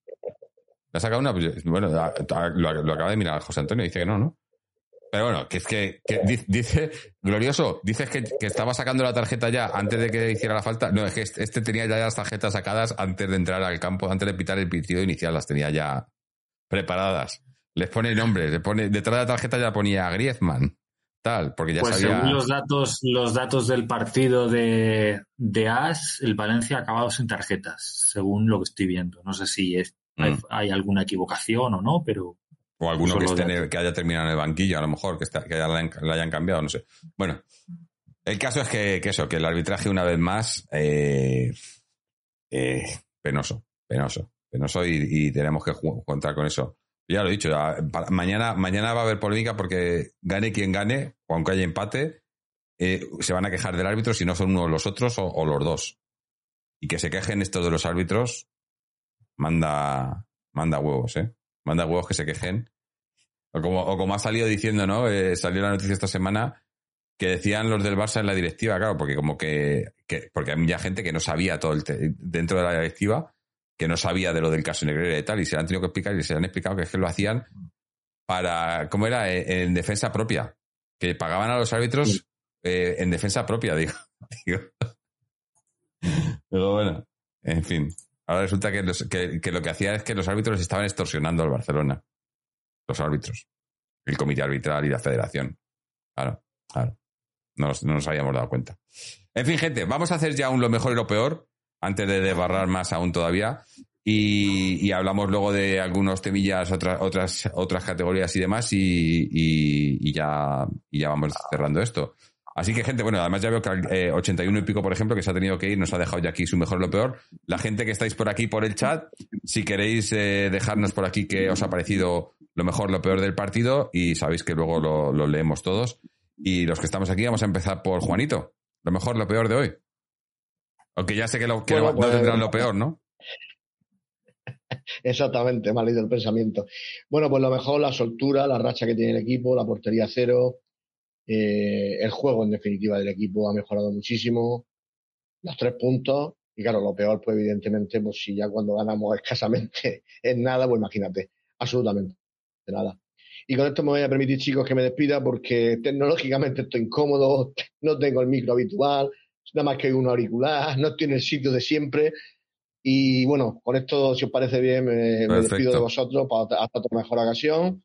¿Le ha sacado una? Bueno, lo, acaba de mirar José Antonio, dice que no, ¿no? Pero bueno, que es que, dice, glorioso, dices que, estaba sacando la tarjeta ya antes de que hiciera la falta. No, es que este, este tenía ya las tarjetas sacadas antes de entrar al campo, antes de pitar el pitido inicial, las tenía ya preparadas. Les pone el nombre, le pone, detrás de la tarjeta ya ponía Griezmann porque ya pues según los datos, los datos del partido de, de AS, el Valencia ha acabado sin tarjetas, según lo que estoy viendo. No sé si es, hay, mm. alguna equivocación o no, pero... O alguno que, que haya terminado en el banquillo, a lo mejor, que, está, que la, hayan cambiado, no sé. Bueno, el caso es que, eso, que el arbitraje una vez más, eh, eh, penoso, penoso, penoso y tenemos que contar con eso. Ya lo he dicho, mañana, mañana va a haber polémica porque gane quien gane, o aunque haya empate, eh, se van a quejar del árbitro si no son uno los otros o, los dos. Y que se quejen estos de los árbitros, manda, manda huevos, ¿eh? Manda huevos que se quejen. O como, o como ha salido diciendo, ¿no? Eh, salió la noticia esta semana que decían los del Barça en la directiva, claro, porque como que, que porque había gente que no sabía todo el dentro de la directiva que no sabía de lo del caso Negreira y tal, y se han tenido que explicar y se han explicado que es que lo hacían para, ¿cómo era? Eh, en, defensa propia. Que pagaban a los árbitros eh, en defensa propia, digo. Pero bueno, en fin. Ahora resulta que, que, lo que hacía es que los árbitros estaban extorsionando al Barcelona. Los árbitros. El comité arbitral y la federación. Claro, claro. No, no nos habíamos dado cuenta. En fin, gente, vamos a hacer ya un lo mejor y lo peor antes de desbarrar más aún todavía. Y, hablamos luego de algunos temillas, otras, otras, otras categorías y demás, y, ya, y ya vamos cerrando esto. Así que, gente, bueno, además ya veo que eh, 81 y pico, por ejemplo, que se ha tenido que ir, nos ha dejado ya aquí su mejor lo peor. La gente que estáis por aquí por el chat, si queréis eh, dejarnos por aquí qué os ha parecido lo mejor, lo peor del partido, y sabéis que luego lo, lo leemos todos. Y los que estamos aquí, vamos a empezar por Juanito. Lo mejor, lo peor de hoy. Aunque ya sé que, lo, que no, pues, tendrán lo peor, ¿no? Exactamente, mal ido el pensamiento. Bueno, pues lo mejor, la soltura, la racha que tiene el equipo, la portería cero, eh, el juego en definitiva del equipo ha mejorado muchísimo, los tres puntos, y claro, lo peor, pues evidentemente, pues si ya cuando ganamos escasamente es nada, pues imagínate, absolutamente nada. Y con esto me voy a permitir, chicos, que me despida porque tecnológicamente estoy incómodo, no tengo el micro habitual, nada más que un auricular, no tiene el sitio de siempre. Y bueno, con esto, si os parece bien, me, despido de vosotros para hasta otra mejor ocasión,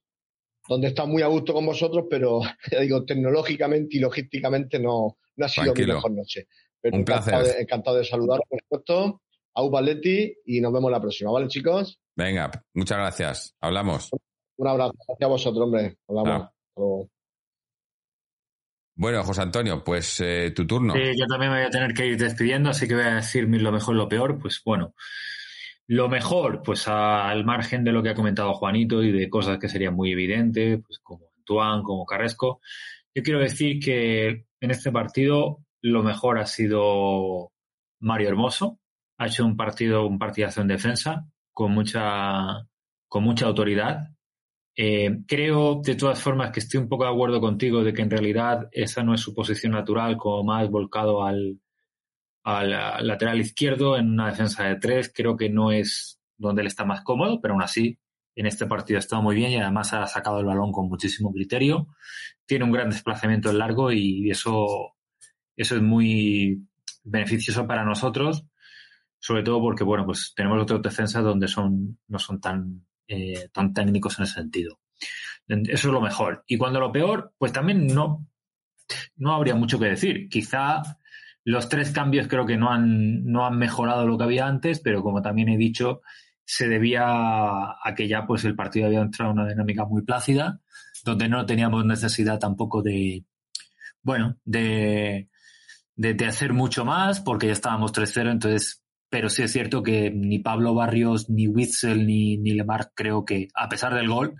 donde está muy a gusto con vosotros, pero ya digo, tecnológicamente y logísticamente no, no ha sido mi mejor noche. Pero un encantado, placer. De, encantado de saludar, por supuesto, a Ubaletti y nos vemos la próxima, ¿vale, chicos? Venga, muchas gracias. Hablamos. Un abrazo. Gracias a vosotros, hombre. Hablamos. Bueno, José Antonio, pues eh, tu turno. Sí, yo también me voy a tener que ir despidiendo, así que voy a decir lo mejor y lo peor. Pues bueno, lo mejor, pues al margen de lo que ha comentado Juanito y de cosas que serían muy evidentes, pues como Antoine, como Carresco, yo quiero decir que en este partido lo mejor ha sido Mario Hermoso. Ha hecho un partido, un partidazo en defensa, con mucha, con mucha autoridad, eh, creo, de todas formas, que estoy un poco de acuerdo contigo de que en realidad esa no es su posición natural, como más volcado al, al lateral izquierdo en una defensa de tres. Creo que no es donde él está más cómodo, pero aún así en este partido ha estado muy bien y además ha sacado el balón con muchísimo criterio. Tiene un gran desplazamiento en largo y eso, eso es muy beneficioso para nosotros, sobre todo porque, bueno, pues tenemos otras defensas donde son, no son tan eh, tan técnicos en ese sentido. Eso es lo mejor. Y cuando lo peor, pues también no, no habría mucho que decir. Quizá los tres cambios creo que no han, no han mejorado lo que había antes, pero como también he dicho, se debía a que ya pues el partido había entrado en una dinámica muy plácida, donde no teníamos necesidad tampoco de, bueno, de, de, hacer mucho más, porque ya estábamos 3-0, entonces pero sí es cierto que ni Pablo Barrios, ni Witzel, ni, ni Lemar creo que, a pesar del gol,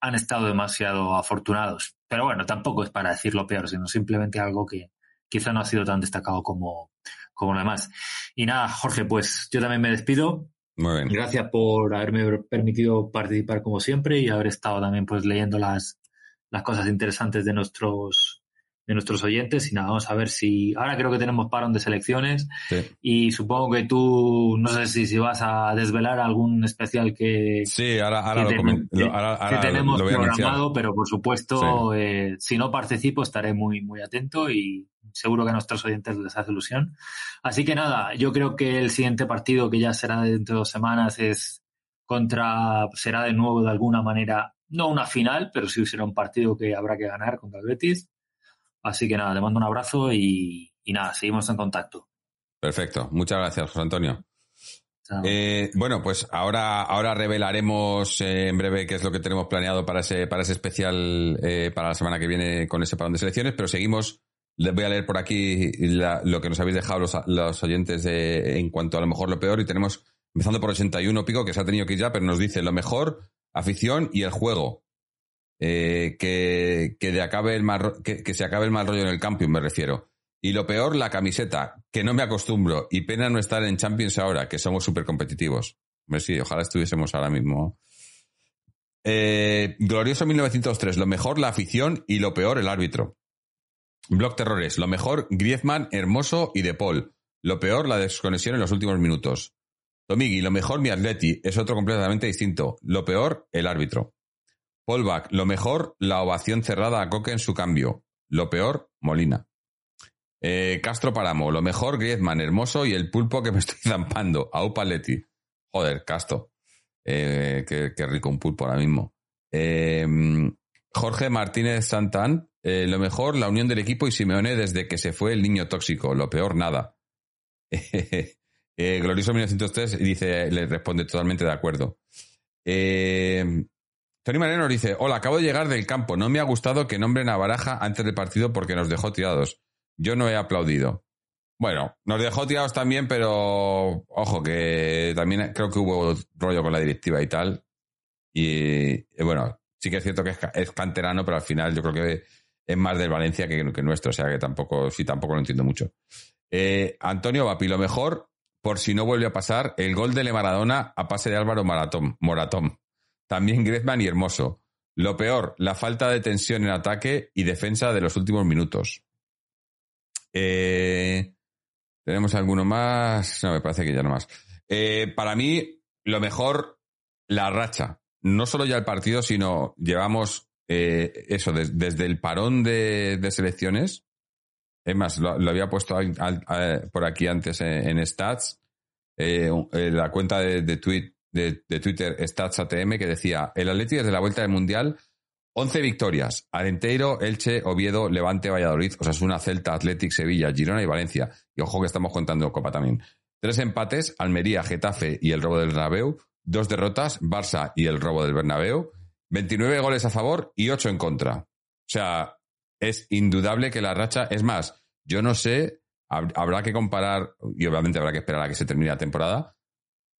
han estado demasiado afortunados. pero bueno, tampoco es para decir lo peor, sino simplemente algo que quizá no ha sido tan destacado como, como lo demás. Y nada, Jorge, pues yo también me despido. Muy bien. Gracias por haberme permitido participar como siempre y haber estado también pues leyendo las, las cosas interesantes de nuestros de nuestros oyentes y nada, vamos a ver si ahora creo que tenemos parón de selecciones y supongo que tú no sé si, si vas a desvelar algún especial que sí ahora, ahora, lo, tenemos programado pero por supuesto eh, si no participo estaré muy muy atento y seguro que a nuestros oyentes les hace ilusión así que nada yo creo que el siguiente partido que ya será dentro de dos semanas es contra será de nuevo de alguna manera no una final pero sí será un partido que habrá que ganar contra el Betis Así que nada, te mando un abrazo y, nada, seguimos en contacto. Perfecto. Muchas gracias, José Antonio. Eh, bueno, pues ahora, ahora revelaremos eh, en breve qué es lo que tenemos planeado para ese, para ese especial eh, para la semana que viene con ese parón de selecciones, pero seguimos. Les voy a leer por aquí lo que nos habéis dejado los, oyentes en cuanto a lo mejor lo peor y tenemos, empezando por 81 pico, que se ha tenido que ir ya, pero nos dice lo mejor, afición y el juego. Eh, que, que, acabe el mal, que, se acabe el mal rollo en el campeón, me refiero. Y lo peor, la camiseta, que no me acostumbro. Y pena no estar en Champions ahora, que somos súper competitivos. Hombre, sí, ojalá estuviésemos ahora mismo. Eh, glorioso 1903, lo mejor la afición y lo peor el árbitro. Block Terrores, lo mejor Griezmann, Hermoso y De Paul. Lo peor la desconexión en los últimos minutos. Tomigi, lo mejor mi Atleti, es otro completamente distinto. Lo peor el árbitro. Polback, lo mejor, la ovación cerrada a Coque en su cambio. Lo peor, Molina. Eh, Castro Paramo, lo mejor, Griezmann, hermoso y el pulpo que me estoy zampando. Aupa Leti. Joder, Castro. Eh, qué, rico un pulpo ahora mismo. Eh, Jorge Martínez Santán, lo mejor, la unión del equipo y Simeone desde que se fue el niño tóxico. Lo peor, nada. Glorioso 1903 dice, le responde totalmente de acuerdo. Eh, Tony Mareno dice, hola, acabo de llegar del campo. No me ha gustado que nombren a Baraja antes del partido porque nos dejó tirados. Yo no he aplaudido. Bueno, nos dejó tirados también, pero ojo, que también creo que hubo rollo con la directiva y tal. Y, bueno, sí que es cierto que es, canterano, pero al final yo creo que es más del Valencia que, que nuestro, o sea que tampoco, sí, tampoco lo entiendo mucho. Eh, Antonio Vapi, lo mejor, por si no vuelve a pasar, el gol de Le Maradona a pase de Álvaro Maratón, Moratón. También Griezmann y Hermoso. Lo peor, la falta de tensión en ataque y defensa de los últimos minutos. Eh, ¿Tenemos alguno más? No, me parece que ya no más. Eh, para mí, lo mejor, la racha. No solo ya el partido, sino llevamos eh, eso, desde el parón de, selecciones. Es más, lo, había puesto por aquí antes en, Stats. la cuenta de, de Twitter StatsATM que decía, el Atleti desde la vuelta del Mundial, 11 victorias, Arenteiro, Elche, Oviedo, Levante, Valladolid, una Celta, Athletic, Sevilla, Girona y Valencia. Y ojo que estamos contando Copa también. Tres empates, Almería, Getafe y el robo del Bernabéu. Dos derrotas, Barça y el robo del Bernabéu. 29 goles a favor y 8 en contra. O sea, es indudable que la racha, es más, yo no sé, habrá que comparar, y obviamente habrá que esperar a que se termine la temporada,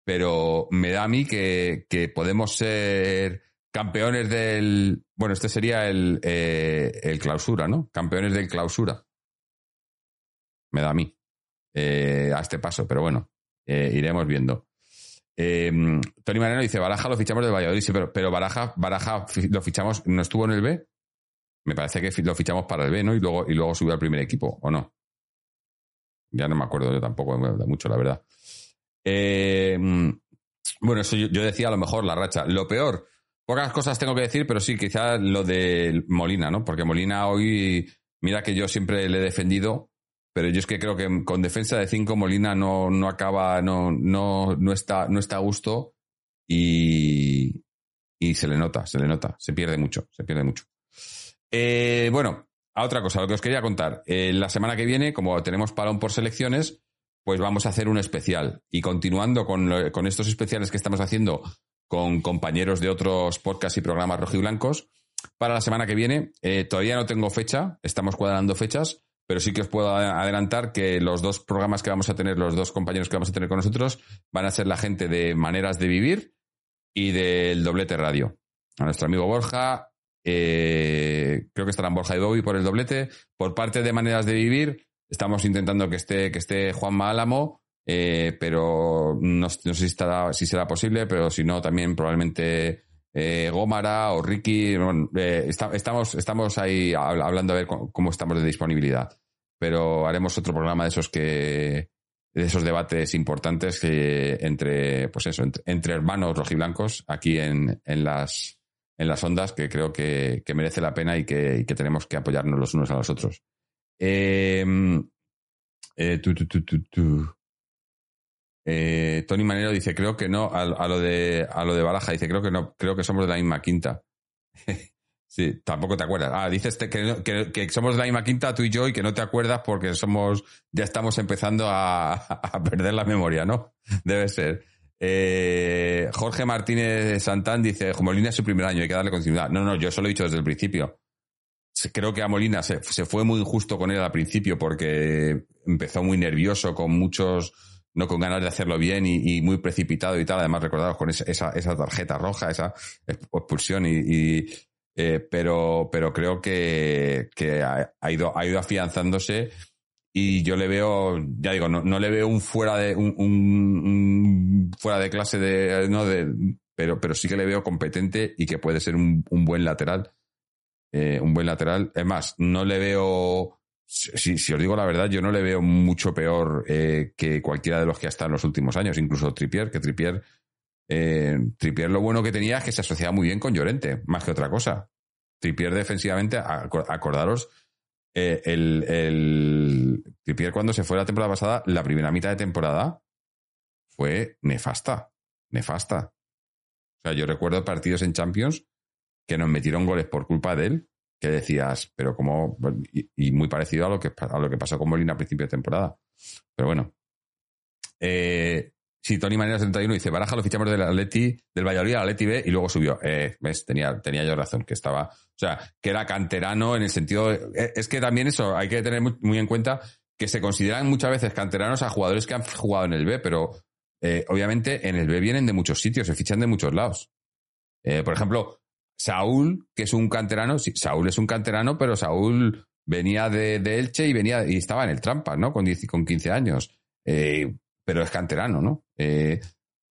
pero me da a mí que, podemos ser campeones del. Bueno, este sería el, eh, el clausura, ¿no? Campeones del clausura. Me da a mí. Eh, a este paso, pero bueno, eh, iremos viendo. Tony Mareno dice: Baraja lo fichamos de Valladolid, pero, Baraja, Baraja lo fichamos, ¿no estuvo en el B? Me parece que lo fichamos para el B, ¿no? Y luego, y luego subió al primer equipo, ¿o no? Ya no me acuerdo yo tampoco de mucho, la verdad. Eh, bueno, eso yo, decía a lo mejor la racha. Lo peor, pocas cosas tengo que decir, pero sí, quizá lo de Molina, ¿no? Porque Molina hoy, mira que yo siempre le he defendido, pero yo es que creo que con defensa de 5 Molina no, no acaba, no, no, no, está, no está a gusto y, y se le nota, se le nota, se pierde mucho, se pierde mucho. Eh, bueno, a otra cosa, lo que os quería contar. Eh, la semana que viene, como tenemos parón por selecciones, pues vamos a hacer un especial. Y continuando con, estos especiales que estamos haciendo con compañeros de otros podcasts y programas rojiblancos, para la semana que viene, eh, todavía no tengo fecha, estamos cuadrando fechas, pero sí que os puedo adelantar que los dos programas que vamos a tener, los dos compañeros que vamos a tener con nosotros, van a ser la gente de Maneras de Vivir y del Doblete Radio. A nuestro amigo Borja Eh, creo que estarán Borja y Bobby por el doblete. Por parte de maneras de vivir, estamos intentando que esté, que esté Juan Álamo, eh, pero no, sé si será posible, pero si no, también probablemente eh, Gómara o Ricky. estamos, estamos ahí hablando a ver cómo estamos de disponibilidad. Pero haremos otro programa de esos que de esos debates importantes que entre, pues eso, entre, hermanos rojiblancos aquí en, en, las, en las ondas que creo que, merece la pena y que, tenemos que apoyarnos los unos a los otros. Em, eh, eh, Tony Manero dice, creo que no, a, lo de, a lo de Baraja, dice, creo que no, creo que somos de la misma quinta. Sí, tampoco te acuerdas. Ah, dices que, que, somos la misma quinta, tú y yo, y que no te acuerdas porque somos, ya estamos empezando a, perder la memoria, ¿no? Debe ser. Eh, Jorge Martínez Santán dice, Molina es su primer año, hay que darle continuidad. No, no, yo eso lo he dicho desde el principio. Creo que a Molina se, fue muy injusto con él al principio porque empezó muy nervioso, con muchos, no con ganas de hacerlo bien y, muy precipitado y tal. Además, recordados con esa, esa, tarjeta roja, esa expulsión y eh, pero, pero creo que, ha, ido, ha ido afianzándose y yo le veo, ya digo, no, le veo un fuera de, un, fuera de clase de, no de, pero, pero sí que le veo competente y que puede ser un, buen lateral. Eh, un buen lateral. Es más, no le veo, si, os digo la verdad, yo no le veo mucho peor eh, que cualquiera de los que ha estado en los últimos años, incluso Tripier, que Tripier eh, lo bueno que tenía es que se asociaba muy bien con Llorente, más que otra cosa. Tripier defensivamente, acordaros, eh, el, el cuando se fue la temporada pasada, la primera mitad de temporada fue nefasta, nefasta. O sea, yo recuerdo partidos en Champions que nos metieron goles por culpa de él, que decías, pero como, y, muy parecido a lo que, a lo que pasó con Molina a principio de temporada. Pero bueno. Eh, Sí, Tony Manera 71 dice, Baraja lo fichamos del Atleti, del Valladolid al Atleti B y luego subió. Eh, ves, tenía, tenía yo razón, que estaba, o sea, que era canterano en el sentido, eh, es que también eso hay que tener muy, en cuenta que se consideran muchas veces canteranos a jugadores que han jugado en el B, pero eh, obviamente en el B vienen de muchos sitios, se fichan de muchos lados. por ejemplo, Saúl, que es un canterano, sí, Saúl es un canterano, pero Saúl venía de, Elche y venía y estaba en el Trampa, ¿no? Con, con 15 años. Eh, pero es canterano, ¿no? Eh,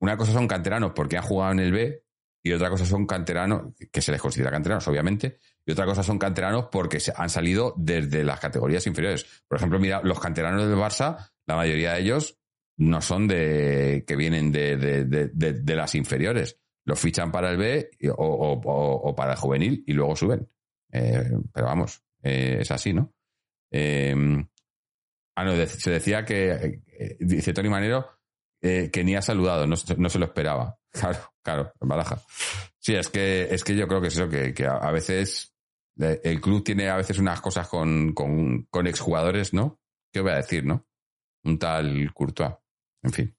una cosa son canteranos porque han jugado en el B y otra cosa son canteranos, que se les considera canteranos, obviamente, y otra cosa son canteranos porque se han salido desde las categorías inferiores. Por ejemplo, mira, los canteranos del Barça, la mayoría de ellos no son de que vienen de, de, las inferiores. Los fichan para el B o, para el juvenil y luego suben. Eh, pero vamos, eh, es así, ¿no? Ah, no, se decía que, eh, dice Tony Manero, eh, que ni ha saludado, no, se lo esperaba. Claro, claro, Baraja. Sí, es que, es que yo creo que es eso, que, a, veces eh, el club tiene a veces unas cosas con, con, con exjugadores, ¿no? ¿Qué voy a decir, no? Un tal Courtois. En fin.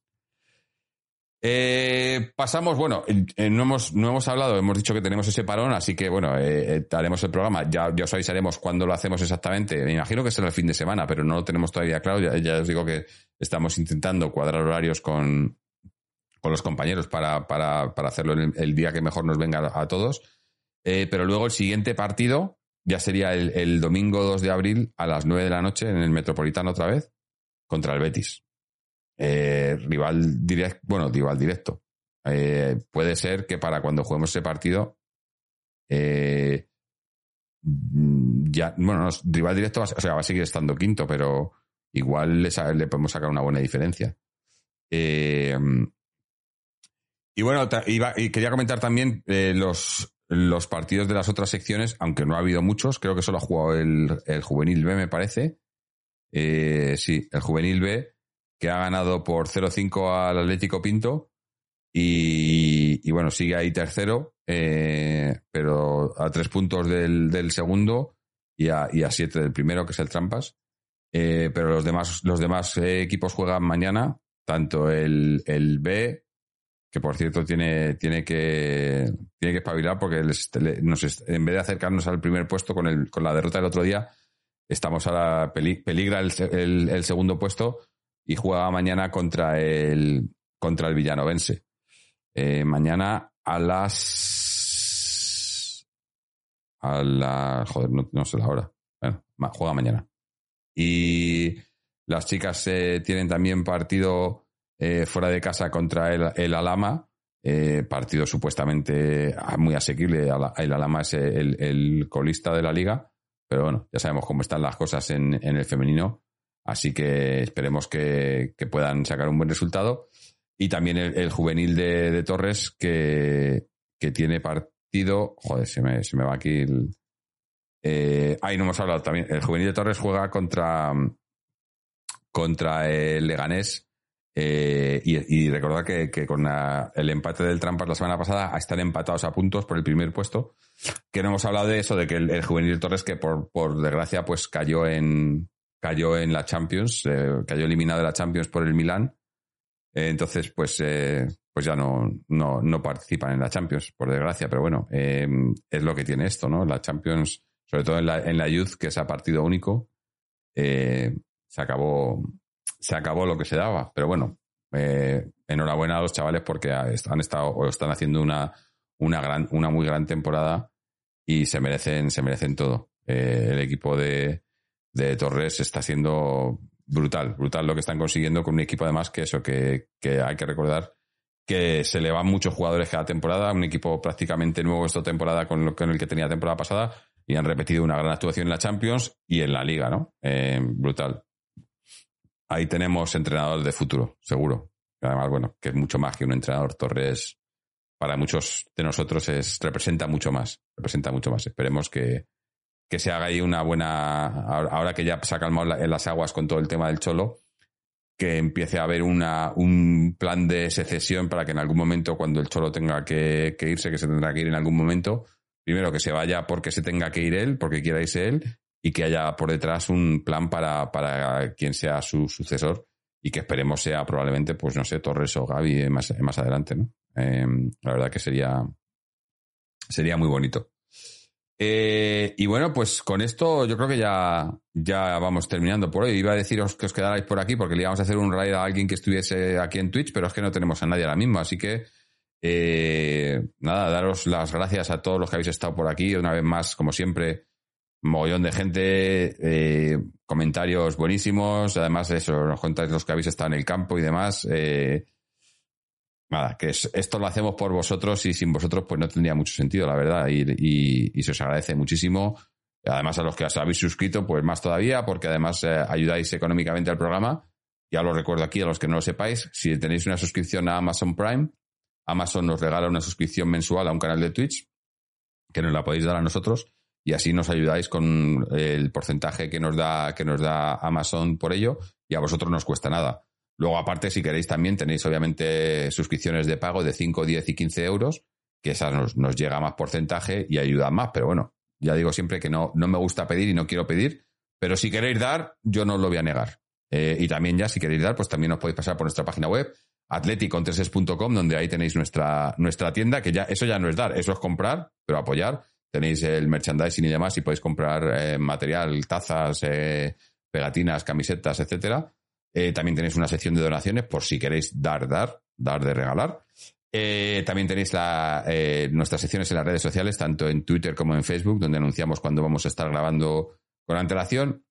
Eh, pasamos, bueno, eh, no, hemos, no hemos hablado, hemos dicho que tenemos ese parón, así que bueno, eh, haremos el programa. Ya, ya, os avisaremos cuándo lo hacemos exactamente. Me imagino que será el fin de semana, pero no lo tenemos todavía claro. Ya, os digo que estamos intentando cuadrar horarios con, con los compañeros para, para, para hacerlo el, día que mejor nos venga a, todos. pero luego el siguiente partido ya sería el, el domingo 2 de abril a las 9 de la noche en el Metropolitano otra vez contra el Betis. Eh, rival directo, bueno, rival directo. Eh, puede ser que para cuando juguemos ese partido, eh, ya, bueno, rival directo, va a seguir estando quinto, pero igual le, le podemos sacar una buena diferencia. y bueno, y quería comentar también los, los partidos de las otras secciones, aunque no ha habido muchos, creo que solo ha jugado el, el Juvenil B, me parece. sí, el Juvenil B que ha ganado por 0-5 al Atlético Pinto. Y, bueno, sigue ahí tercero, eh, pero a tres puntos del, segundo y a, y a, siete del primero, que es el Trampas. Eh, pero los demás, los demás eh, equipos juegan mañana, tanto el, el, B, que por cierto tiene, tiene, que, tiene que espabilar porque les, nos, en vez de acercarnos al primer puesto con, el, con la derrota del otro día, estamos a la peligra el, el segundo puesto y juega mañana contra el, contra el Villanovense. Eh, mañana a las a la. Joder, no, sé la hora. Bueno, juega mañana. Y las chicas eh, tienen también partido eh, fuera de casa contra el, el Alama. Partido supuestamente ah, muy asequible. El Alama es el, colista de la liga. Pero bueno, ya sabemos cómo están las cosas en, en el femenino. Así que esperemos que, que, puedan sacar un buen resultado. Y también el, juvenil de, Torres que, que tiene partido. Joder, se me, me va aquí el. Eh, ahí no hemos hablado también. El juvenil de Torres juega contra, contra el Leganés. Eh, y, recordad que, que con el empate del Trampas la semana pasada están empatados a puntos por el primer puesto. Que no hemos hablado de eso, de que el, juvenil de Torres, que por, por desgracia, pues cayó en, cayó en la Champions, eh, cayó eliminado de la Champions por el Milán eh, entonces, pues, eh, pues ya no, no, no, participan en la Champions, por desgracia, pero bueno, eh, es lo que tiene esto, ¿no? La Champions, sobre todo en la, en la Youth, que es a partido único, se acabó, se acabó lo que se daba. Pero bueno, enhorabuena a los chavales porque han estado o están haciendo una, una gran, una muy gran temporada y se merecen, se merecen todo. el equipo de, de Torres está siendo brutal, brutal lo que están consiguiendo con un equipo además que eso, que, que hay que recordar que se le van muchos jugadores cada temporada, un equipo prácticamente nuevo esta temporada con, lo, con el que tenía temporada pasada y han repetido una gran actuación en la Champions y en la Liga, ¿no? Eh, brutal. Ahí tenemos entrenador de futuro, seguro. Además, bueno, que es mucho más que un entrenador. Torres, para muchos de nosotros, es, representa mucho más. Representa mucho más. Esperemos que, que se haga ahí una buena, ahora que ya se ha calmado en las aguas con todo el tema del cholo, que empiece a haber una, un plan de secesión para que en algún momento, cuando el cholo tenga que, irse, que se tendrá que ir en algún momento, primero que se vaya porque se tenga que ir él, porque quiera irse él, y que haya por detrás un plan para, para quien sea su sucesor y que esperemos sea probablemente, pues no sé, Torres o Gaby más, más adelante, ¿no? Em, la verdad que sería, sería muy bonito. Eh, y bueno, pues con esto yo creo que ya, ya vamos terminando por hoy. Iba a deciros que os quedarais por aquí porque le íbamos a hacer un raid a alguien que estuviese aquí en Twitch, pero es que no tenemos a nadie ahora mismo. Así que, eh, nada, daros las gracias a todos los que habéis estado por aquí. Una vez más, como siempre, mogollón de gente, eh, comentarios buenísimos. Además, eso, nos contáis los que habéis estado en el campo y demás. Eh, nada, que esto lo hacemos por vosotros y sin vosotros pues no tendría mucho sentido, la verdad, y, se os agradece muchísimo. Además, a los que os habéis suscrito, pues más todavía, porque además eh, ayudáis económicamente al programa. Ya lo recuerdo aquí a los que no lo sepáis, si tenéis una suscripción a Amazon Prime, Amazon nos regala una suscripción mensual a un canal de Twitch, que nos la podéis dar a nosotros, y así nos ayudáis con el porcentaje que nos da, que nos da Amazon por ello, y a vosotros no cuesta nada. Luego, aparte, si queréis también, tenéis obviamente suscripciones de pago de 5, 10 y 15 euros, que esas nos, nos llega más porcentaje y ayuda más. Pero bueno, ya digo siempre que no, no me gusta pedir y no quiero pedir, pero si queréis dar, yo no os lo voy a negar. Eh, y también ya, si queréis dar, pues también os podéis pasar por nuestra página web, atleticontreses.com, donde ahí tenéis nuestra, nuestra tienda, que ya, eso ya no es dar, eso es comprar, pero apoyar. Tenéis el merchandising y demás y podéis comprar eh, material, tazas, eh, pegatinas, camisetas, etcétera. Eh, también tenéis una sección de donaciones por si queréis dar, dar, dar de regalar. Eh, también tenéis eh, nuestras secciones en las redes sociales, tanto en Twitter como en Facebook, donde anunciamos cuando vamos a estar grabando con antelación.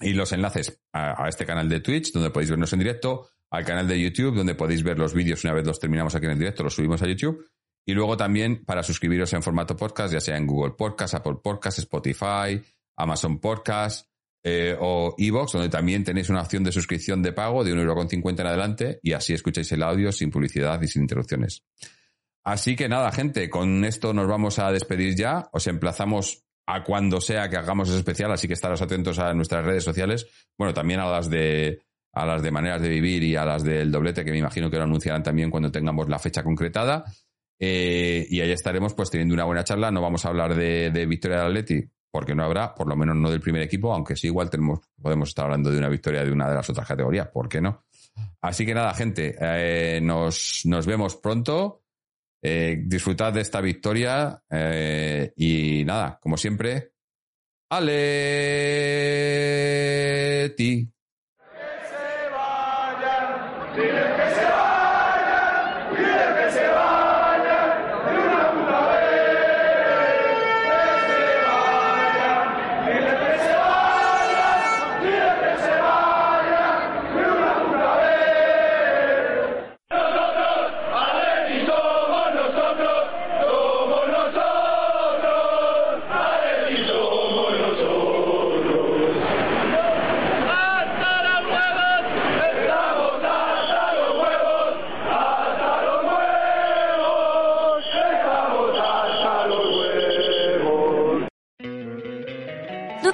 Y los enlaces a, este canal de Twitch, donde podéis vernos en directo, al canal de YouTube, donde podéis ver los vídeos una vez los terminamos aquí en el directo, los subimos a YouTube. Y luego también para suscribiros en formato podcast, ya sea en Google Podcast, Apple Podcast, Spotify, Amazon Podcast, eh, o Evox, donde también tenéis una opción de suscripción de pago de 1,50€ en adelante y así escucháis el audio sin publicidad y sin interrupciones. Así que nada, gente, con esto nos vamos a despedir ya. Os emplazamos a cuando sea que hagamos ese especial, así que estaros atentos a nuestras redes sociales. Bueno, también a las de a las de maneras de vivir y a las del doblete, que me imagino que lo anunciarán también cuando tengamos la fecha concretada. Eh, y ahí estaremos pues teniendo una buena charla. No vamos a hablar de, de Victoria del Atleti, porque no habrá, por lo menos no del primer equipo, aunque sí igual tenemos, podemos estar hablando de una victoria de una de las otras categorías, ¿por qué no? Así que nada, gente, eh, nos, nos, vemos pronto. Eh, disfrutad de esta victoria eh, y nada, como siempre, ¡Ale! ¿No